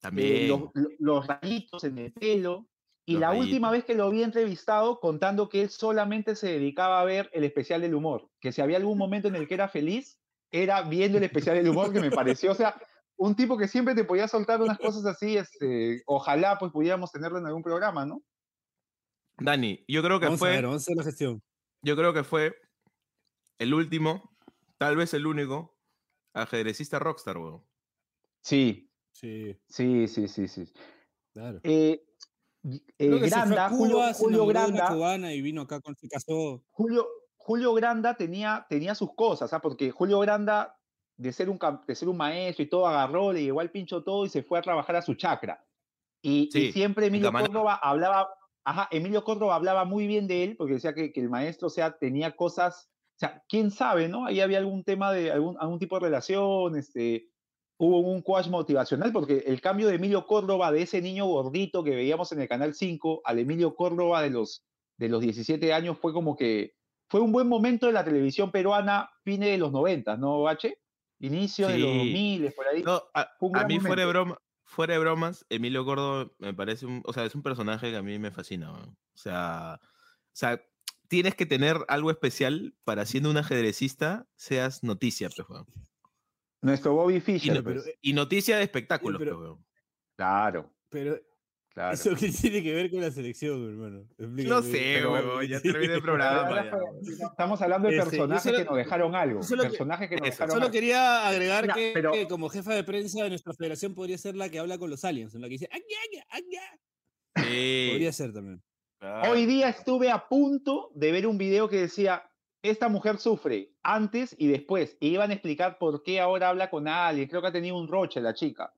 También. los, lo- los rayitos en el pelo. Y Los la última vez que lo vi entrevistado contando que él solamente se dedicaba a ver el especial del humor, que si había algún momento en el que era feliz, era viendo el especial del humor que me pareció, o sea, un tipo que siempre te podía soltar unas cosas así, este, ojalá pues pudiéramos tenerlo en algún programa, ¿no? Dani, yo creo que Vamos a fue, ver, vamos a hacer la gestión. yo creo que fue el último, tal vez el único, ajedrecista rockstar, weón. Sí, Sí, sí, sí, sí, sí. claro. Eh, Creo que a Granda, Julio, Cuba, Julio una Granda, cubana y vino acá, con, se casó. Julio, Julio Granda tenía, tenía sus cosas, ¿ah? porque Julio Granda, de ser, un, de ser un maestro y todo, agarró, le llevó al pincho todo y se fue a trabajar a su chacra. Y, y Sí, siempre Emilio. Córdoba hablaba, ajá, Emilio Córdoba hablaba muy bien de él, porque decía que, que el maestro, o sea, tenía cosas, o sea, quién sabe, ¿no? Ahí había algún tema de algún, algún tipo de relación, este, hubo un coach motivacional, porque el cambio de Emilio Córdoba, de ese niño gordito que veíamos en el Canal 5, al Emilio Córdoba de los, de los 17 años, fue como que fue un buen momento de la televisión peruana, fines de los 90, ¿no, Bache? Inicio de los Sí. 2000, por ahí. No, a, a mí fuera de, broma, fuera de bromas, Emilio Gordo me parece un, o sea, es un personaje que a mí me fascina. O sea, o sea, tienes que tener algo especial para siendo un ajedrecista seas noticia, pues. Nuestro Bobby Y, Fischer, no- pues. y noticia de espectáculos, pero-. Claro, Pero claro. eso qué tiene que ver con la selección, hermano. No sé, pero- weón, ya terminé el programa. Estamos hablando de personajes solo- que nos dejaron algo. solo personajes que nos eso, dejaron Solo algo. quería agregar que, pero- que como jefa de prensa de nuestra federación podría ser la que habla con los aliens, en la que dice "Aña, aña, aña". Sí, Podría ser también. claro. Hoy día estuve a punto de ver un video que decía, esta mujer sufre antes y después. Y iban a explicar por qué ahora habla con alguien. Creo que ha tenido un roche la chica.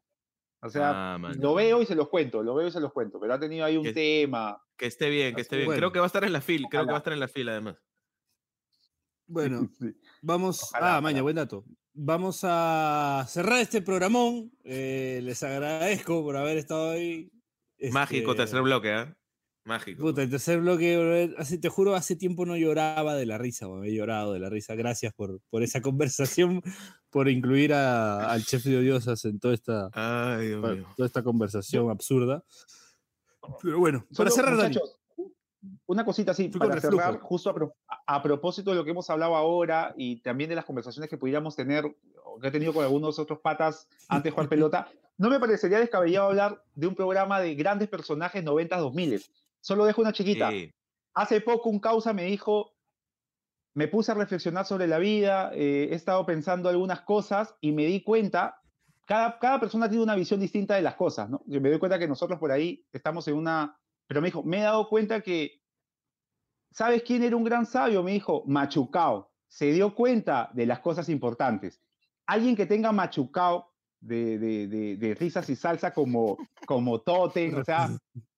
O sea, Ah, lo veo y se los cuento, lo veo y se los cuento. Pero ha tenido ahí un Que- tema. Que esté bien, que esté bien. Bueno. Creo que va a estar en la fila, creo que va a estar en la fila además. Bueno, Sí. vamos. Ojalá, ah, Maña, buen dato. Vamos a cerrar este programón. Eh, les agradezco por haber estado ahí. Mágico, Este, tercer bloque, ¿ah? Mágico. Puta, el tercer bloque, hace, te juro, hace tiempo no lloraba de la risa, weón, he llorado de la risa. Gracias por, por esa conversación, por incluir a- al chef de odiosas en toda esta, Ay, Dios mío. toda esta conversación absurda. Pero bueno, para cerrar, Dani. muchachos, una cosita así, Fui para cerrar, justo a, pro- a- a propósito de lo que hemos hablado ahora y también de las conversaciones que pudiéramos tener, o que he tenido con algunos otros patas antes de jugar pelota, no me parecería descabellado hablar de un programa de grandes personajes 90-2000. Solo dejo una chiquita. Sí. Hace poco un causa me dijo, me puse a reflexionar sobre la vida, eh, he estado pensando algunas cosas y me di cuenta, cada, cada persona tiene una visión distinta de las cosas, ¿no? Yo me doy cuenta que nosotros por ahí estamos en una, pero me dijo, me he dado cuenta que, ¿sabes quién era un gran sabio? Me dijo, Machucao, se dio cuenta de las cosas importantes. Alguien que tenga Machucao de, de, de, de risas y salsa como, como Totem, o sea,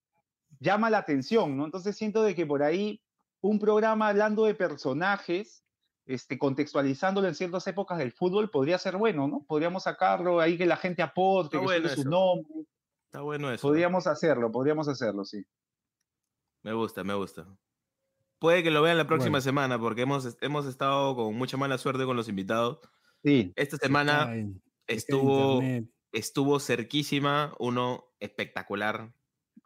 llama la atención, ¿no? Entonces siento de que por ahí un programa hablando de personajes, este, contextualizándolo en ciertas épocas del fútbol, podría ser bueno, ¿no? Podríamos sacarlo ahí que la gente aporte, Está que bueno su nombre. Está bueno eso. Podríamos hacerlo, podríamos hacerlo, sí. Me gusta, me gusta. Puede que lo vean la próxima Bueno. semana porque hemos, hemos estado con mucha mala suerte con los invitados. Sí, Esta semana Ay, estuvo, estuvo cerquísima, uno espectacular,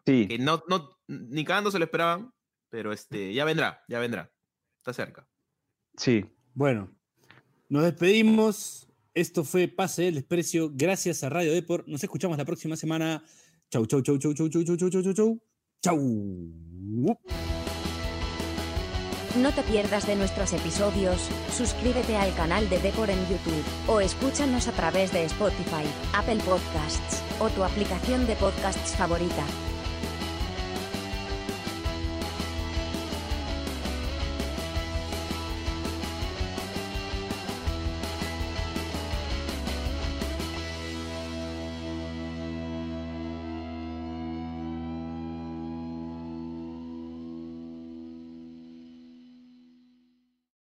sí. que no, no, ni cagando se lo esperaban, pero este, ya vendrá, ya vendrá. Está cerca. Sí. Bueno, nos despedimos. Esto fue Pase del Desprecio. Gracias a Radio Deport. Nos escuchamos la próxima semana. Chau, chau, chau, chau, chau, chau, chau, chau, chau, chau, chau. Chau. No te pierdas de nuestros episodios, suscríbete al canal de Depor en YouTube, o escúchanos a través de Spotify, Apple Podcasts, o tu aplicación de podcasts favorita.